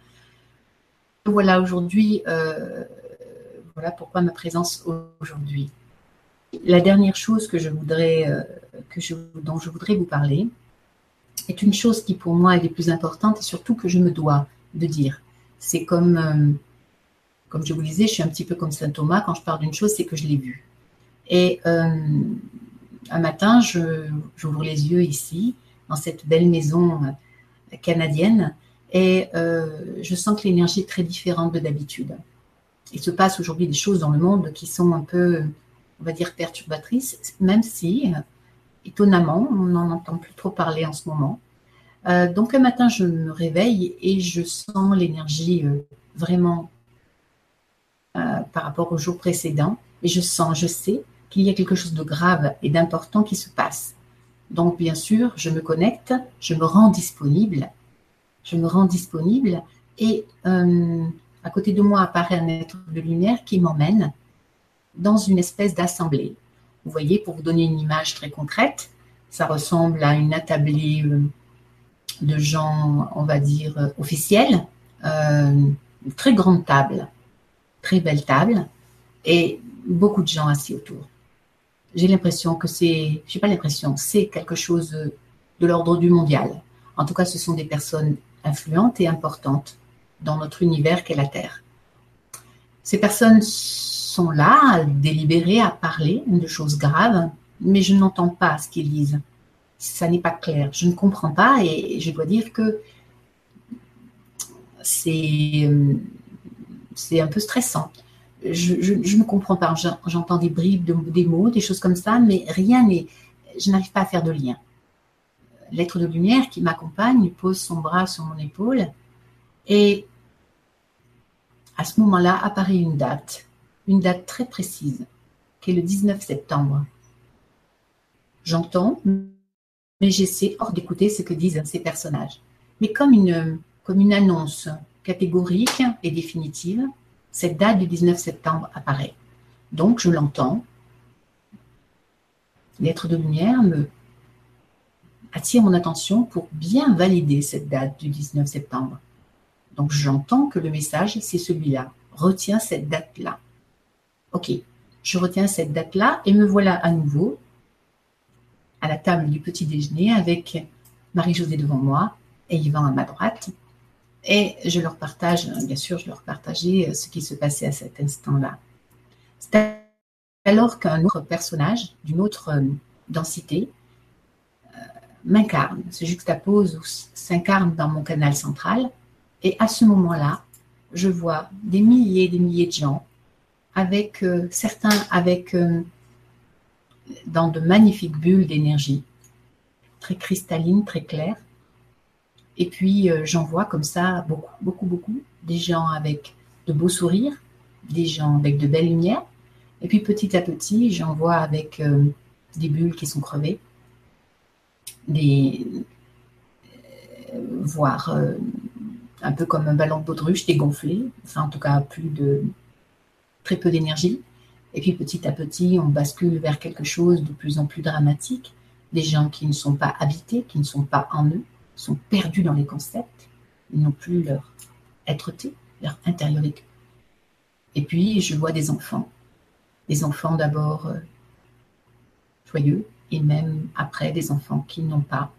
Voilà aujourd'hui, euh, voilà pourquoi ma présence aujourd'hui. La dernière chose que je voudrais, euh, dont je voudrais vous parler est une chose qui pour moi est la plus importante et surtout que je me dois de dire. C'est comme, comme je vous disais, je suis un petit peu comme saint Thomas. Quand je parle d'une chose, c'est que je l'ai vue. Et un matin, j'ouvre les yeux ici, dans cette belle maison euh, canadienne, et euh, je sens que l'énergie est très différente de d'habitude. Il se passe aujourd'hui des choses dans le monde qui sont un peu, on va dire, perturbatrices, même si, euh, étonnamment, on n'en entend plus trop parler en ce moment. donc un matin, je me réveille et je sens l'énergie vraiment par rapport au jour précédent. Et je sens, je sais qu'il y a quelque chose de grave et d'important qui se passe. Donc, bien sûr, je me connecte, je me rends disponible, je me rends disponible et euh, à côté de moi apparaît un être de lumière qui m'emmène dans une espèce d'assemblée. Vous voyez, pour vous donner une image très concrète, ça ressemble à une attablée euh, de gens, on va dire, euh, officiels, une très grande table, très belle table, et beaucoup de gens assis autour j'ai l'impression que c'est, pas l'impression, c'est quelque chose de l'ordre du mondial. En tout cas, ce sont des personnes influentes et importantes dans notre univers qu'est la Terre. Ces personnes sont là, à délibérer, à parler de choses graves, mais je n'entends pas ce qu'ils disent. Ça n'est pas clair. Je ne comprends pas et je dois dire que c'est, c'est un peu stressant je ne me comprends pas. J'entends des bribes, de, des mots, des choses comme ça, mais rien n'est. Je n'arrive pas à faire de lien. L'être de lumière qui m'accompagne pose son bras sur mon épaule et à ce moment-là apparaît une date, une date très précise, qui est le 19 septembre. J'entends, mais j'essaie hors d'écouter ce que disent ces personnages. Mais comme une, comme une annonce catégorique et définitive, cette date du 19 septembre apparaît. Donc, je l'entends. L'être de lumière me attire mon attention pour bien valider cette date du 19 septembre. Donc, j'entends que le message, c'est celui-là. Retiens cette date-là. OK, je retiens cette date-là et me voilà à nouveau à la table du petit déjeuner avec Marie-Josée devant moi et Yvan à ma droite. Et je leur partage, bien sûr, je leur partageais euh, ce qui se passait à cet instant-là. C'est alors qu'un autre personnage d'une autre euh, densité euh, m'incarne, se juxtapose ou s'incarne dans mon canal central. Et à ce moment-là, je vois des milliers et des milliers de gens, avec certains avec dans de magnifiques bulles d'énergie, très cristallines, très claires, et puis, euh, j'en vois comme ça beaucoup, beaucoup, beaucoup. Des gens avec de beaux sourires, des gens avec de belles lumières. Et puis, petit à petit, j'en vois avec euh, des bulles qui sont crevées, des, euh, voire un peu comme un ballon de baudruche dégonflé, enfin, en tout cas, plus de très peu d'énergie. Et puis, petit à petit, on bascule vers quelque chose de plus en plus dramatique. Des gens qui ne sont pas habités, qui ne sont pas en eux, sont perdus dans les concepts, ils n'ont plus leur être-té, leur intériorité. Et puis, je vois des enfants, des enfants d'abord euh, joyeux, et même après des enfants qui n'ont pas.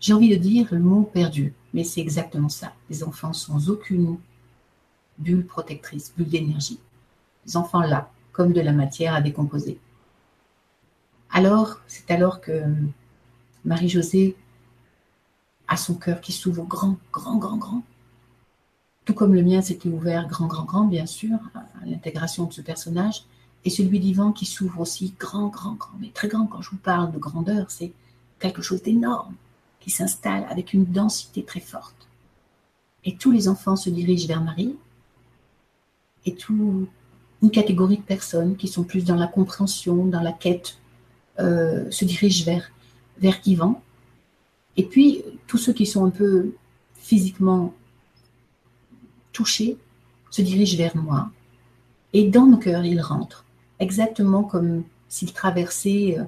J'ai envie de dire le mot perdu, mais c'est exactement ça. Les enfants sans aucune bulle protectrice, bulle d'énergie. Les enfants là, comme de la matière à décomposer. Alors, c'est alors que Marie-Josée à son cœur qui s'ouvre grand, grand, grand, grand. Tout comme le mien s'était ouvert grand, grand, grand, bien sûr, à l'intégration de ce personnage, et celui d'Ivan qui s'ouvre aussi grand, grand, grand, mais très grand. Quand je vous parle de grandeur, c'est quelque chose d'énorme qui s'installe avec une densité très forte. Et tous les enfants se dirigent vers Marie, et tout une catégorie de personnes qui sont plus dans la compréhension, dans la quête, euh, se dirigent vers, vers Ivan, et puis, tous ceux qui sont un peu physiquement touchés se dirigent vers moi. Et dans mon cœur, ils rentrent exactement comme s'il traversait euh,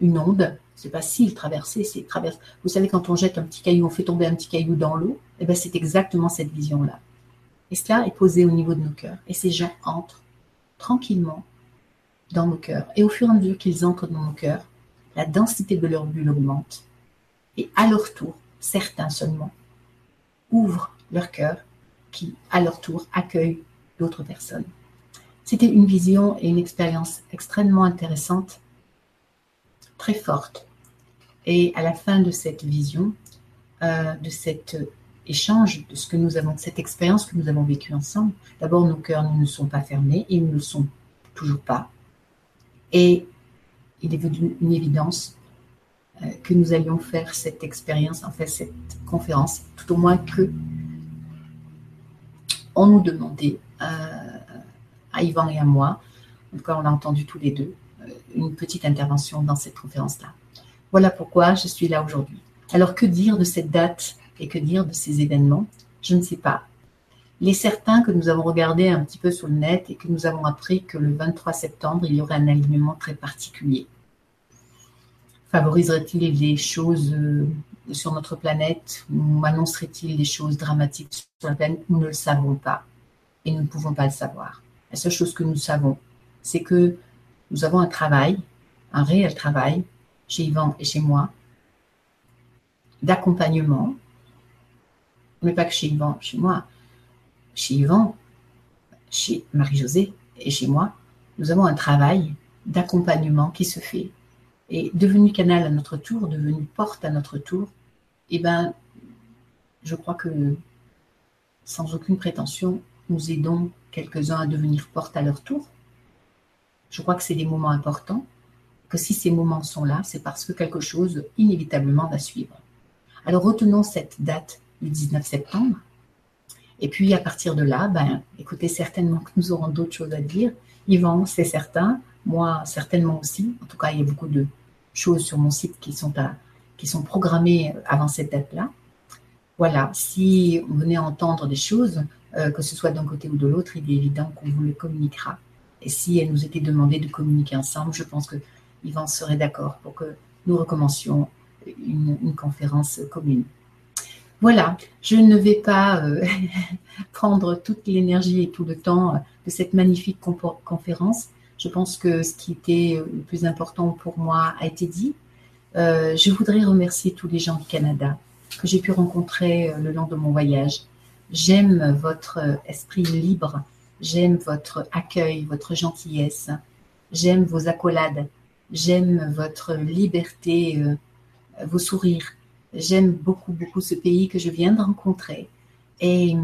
une onde. C'est pas s'il traversait, c'est traverse. Vous savez, quand on jette un petit caillou, on fait tomber un petit caillou dans l'eau, et eh ben c'est exactement cette vision-là. Et cela est posé au niveau de nos cœurs. Et ces gens entrent tranquillement dans nos cœurs. Et au fur et à mesure qu'ils entrent dans nos cœurs, la densité de leur bulle augmente. Et à leur tour, certains seulement, ouvrent leur cœur qui, à leur tour, accueillent d'autres personnes. C'était une vision et une expérience extrêmement intéressante, très forte. Et à la fin de cette vision, euh, de cet échange, de ce que nous avons, cette expérience que nous avons vécue ensemble, d'abord nos cœurs ne sont pas fermés et ils ne le sont toujours pas. Et il est devenu une évidence que nous allions faire cette expérience, en fait cette conférence, tout au moins que on nous demandait euh, à Yvan et à moi, en tout cas on l'a entendu tous les deux, euh, une petite intervention dans cette conférence-là. Voilà pourquoi je suis là aujourd'hui. Alors que dire de cette date et que dire de ces événements? Je ne sais pas. Il est certain que nous avons regardé un petit peu sur le net et que nous avons appris que le 23 septembre, il y aurait un alignement très particulier. Favoriserait-il des choses euh, sur notre planète ou annoncerait-il des choses dramatiques sur la planète? Nous ne le savons pas et nous ne pouvons pas le savoir. La seule chose que nous savons, c'est que nous avons un travail, un réel travail, chez Yvan et chez moi, d'accompagnement, mais pas que chez Yvan, chez moi, chez Yvan, chez Marie-Josée et chez moi, nous avons un travail d'accompagnement qui se fait. Et devenu canal à notre tour, devenu porte à notre tour, eh ben, je crois que sans aucune prétention, nous aidons quelques-uns à devenir porte à leur tour. Je crois que c'est des moments importants, que si ces moments sont là, c'est parce que quelque chose inévitablement va suivre. Alors retenons cette date du 19 septembre. Et puis à partir de là, ben, écoutez, certainement que nous aurons d'autres choses à dire. Yvan, c'est certain. Moi, certainement aussi. En tout cas, il y a beaucoup de choses sur mon site qui sont, qui sont programmées avant cette date-là. Voilà, si venait à entendre des choses, euh, que ce soit d'un côté ou de l'autre, il est évident qu'on vous le communiquera. Et si elle nous était demandé de communiquer ensemble, je pense que Yvan serait d'accord pour que nous recommencions une, conférence commune. Voilà, je ne vais pas euh, prendre toute l'énergie et tout le temps de cette magnifique conférence. Je pense que ce qui était le plus important pour moi a été dit. je voudrais remercier tous les gens du Canada que j'ai pu rencontrer le long de mon voyage. J'aime votre esprit libre, j'aime votre accueil, votre gentillesse, j'aime vos accolades, j'aime votre liberté, euh, vos sourires. J'aime beaucoup, beaucoup ce pays que je viens de rencontrer et euh,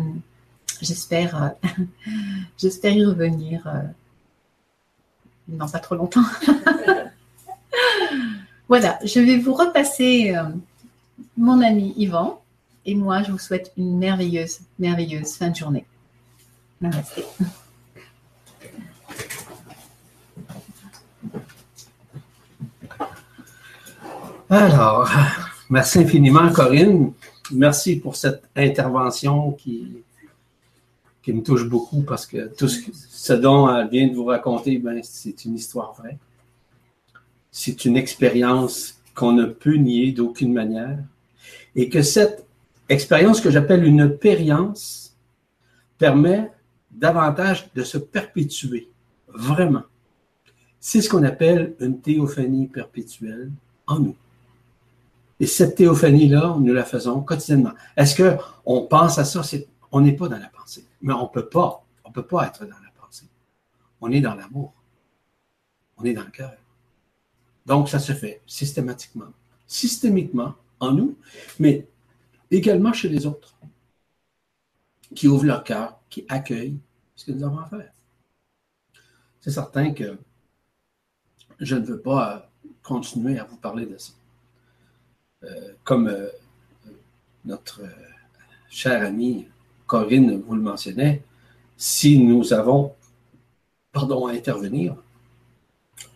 j'espère, euh, j'espère y revenir dans pas trop longtemps. voilà, je vais vous repasser mon ami Yvan. Et moi, je vous souhaite une merveilleuse, merveilleuse fin de journée. Namaste. Alors, merci infiniment, Corinne. Merci pour cette intervention qui, qui me touche beaucoup parce que tout ce, dont elle vient de vous raconter, ben, c'est une histoire vraie. C'est une expérience qu'on ne peut nier d'aucune manière. Et que cette expérience que j'appelle une périence permet davantage de se perpétuer, vraiment. C'est ce qu'on appelle une théophanie perpétuelle en nous. Et cette théophanie-là, nous la faisons quotidiennement. Est-ce qu'on pense à ça? On n'est pas dans la pensée. Mais on ne peut pas. On peut pas être dans la pensée. On est dans l'amour. On est dans le cœur. Donc, ça se fait systématiquement. Systémiquement en nous, mais également chez les autres, qui ouvrent leur cœur, qui accueillent ce que nous avons à faire. C'est certain que je ne veux pas continuer à vous parler de ça. Euh, comme euh, notre euh, chère amie Corinne vous le mentionnait, si nous avons, pardon, à intervenir,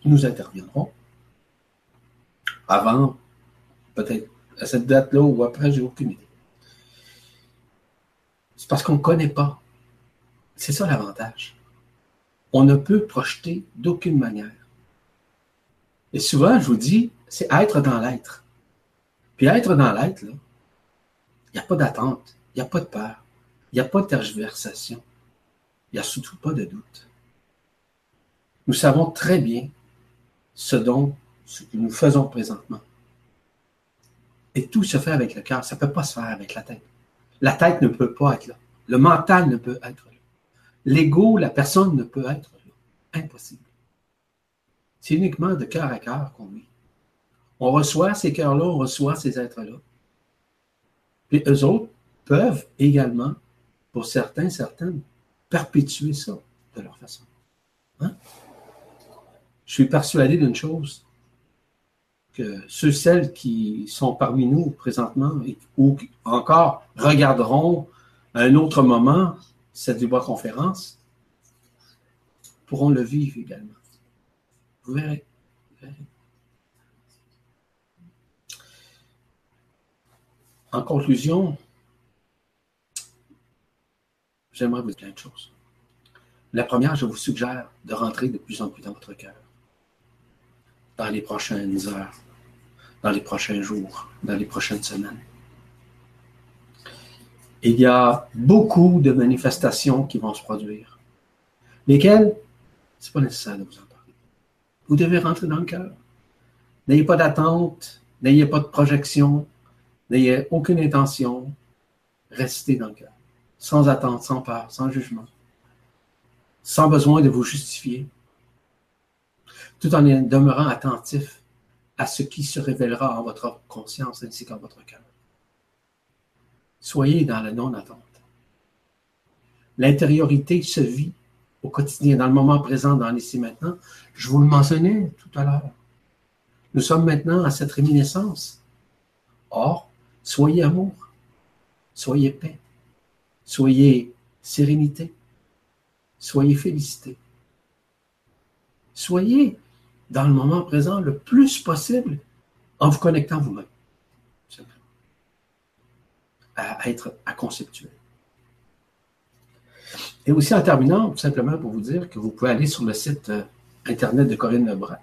nous interviendrons avant, peut-être à cette date-là ou après, j'ai aucune idée. C'est parce qu'on ne connaît pas. C'est ça l'avantage. on ne peut projeter d'aucune manière. Et souvent, je vous dis, c'est être dans l'être. Puis être dans l'être, il n'y a pas d'attente, il n'y a pas de peur, il n'y a pas de tergiversation, il n'y a surtout pas de doute. Nous savons très bien ce dont ce que nous faisons présentement. Et tout se fait avec le cœur, ça ne peut pas se faire avec la tête. La tête ne peut pas être là. Le mental ne peut être là. L'ego, la personne ne peut être là. Impossible. C'est uniquement de cœur à cœur qu'on vit. On reçoit ces cœurs-là, on reçoit ces êtres-là. Puis eux autres peuvent également, pour certains, certaines, perpétuer ça de leur façon. Hein? Je suis persuadé d'une chose, que ceux, celles qui sont parmi nous présentement ou encore regarderont à un autre moment cette Dubois conférence pourront le vivre également. Vous verrez. En conclusion, j'aimerais vous dire plein de choses. La première, je vous suggère de rentrer de plus en plus dans votre cœur dans les prochaines heures, dans les prochains jours, dans les prochaines semaines. Il y a beaucoup de manifestations qui vont se produire. Lesquelles? Ce n'est pas nécessaire de vous en parler. Vous devez rentrer dans le cœur. N'ayez pas d'attente, n'ayez pas de projection, n'ayez aucune intention. Restez dans le cœur. Sans attente, sans peur, sans jugement. Sans besoin de vous justifier. Tout en demeurant attentif à ce qui se révélera en votre conscience ainsi qu'en votre cœur. Soyez dans la non-attente. L'intériorité se vit au quotidien, dans le moment présent, dans l'ici maintenant. Je vous le mentionnais tout à l'heure. Nous sommes maintenant à cette réminiscence. Or, soyez amour, soyez paix, soyez sérénité, soyez félicité. Soyez dans le moment présent le plus possible en vous connectant vous-même. À être à conceptuel. Et aussi en terminant, tout simplement pour vous dire que vous pouvez aller sur le site euh, internet de Corinne Lebrat,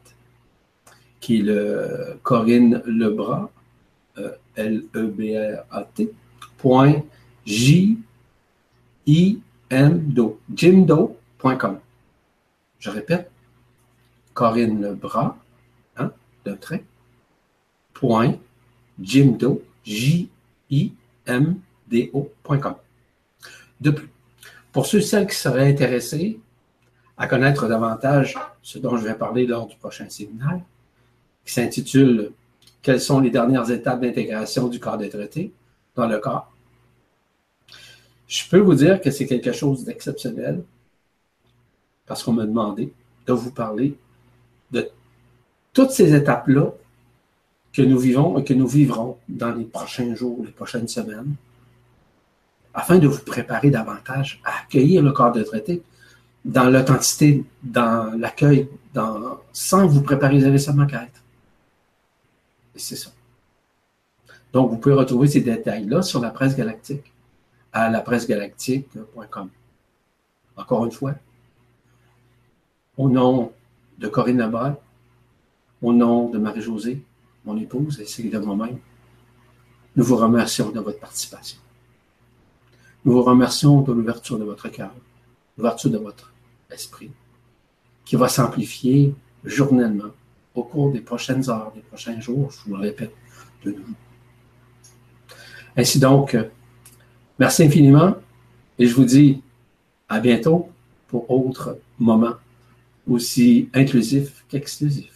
qui est le Corinne Lebrat, euh, L-E-B-R-A-T, point J-I-M-Do, jimdo.com. Je répète, Corinne Lebras, hein, le trait, point, jimdo, J-I-M-D-O.com. De plus, pour ceux et celles qui seraient intéressés à connaître davantage ce dont je vais parler lors du prochain séminaire, qui s'intitule Quelles sont les dernières étapes d'intégration du corps des traités dans le corps, je peux vous dire que c'est quelque chose d'exceptionnel parce qu'on m'a demandé de vous parler de toutes ces étapes-là que nous vivons et que nous vivrons dans les prochains jours, les prochaines semaines, afin de vous préparer davantage à accueillir le corps de traité dans l'authenticité, dans l'accueil, dans, sans vous préparer nécessairement qu'à être. Et c'est ça. Donc, vous pouvez retrouver ces détails-là sur la presse galactique, à lapressegalactique.com. Encore une fois, au nom de Corinne Labral, au nom de Marie-Josée, mon épouse, et de moi-même, nous vous remercions de votre participation. Nous vous remercions de l'ouverture de votre cœur, l'ouverture de votre esprit, qui va s'amplifier journellement au cours des prochaines heures, des prochains jours, je vous le répète, de nous. Ainsi donc, merci infiniment et je vous dis à bientôt pour autre moment aussi inclusif qu'exclusif.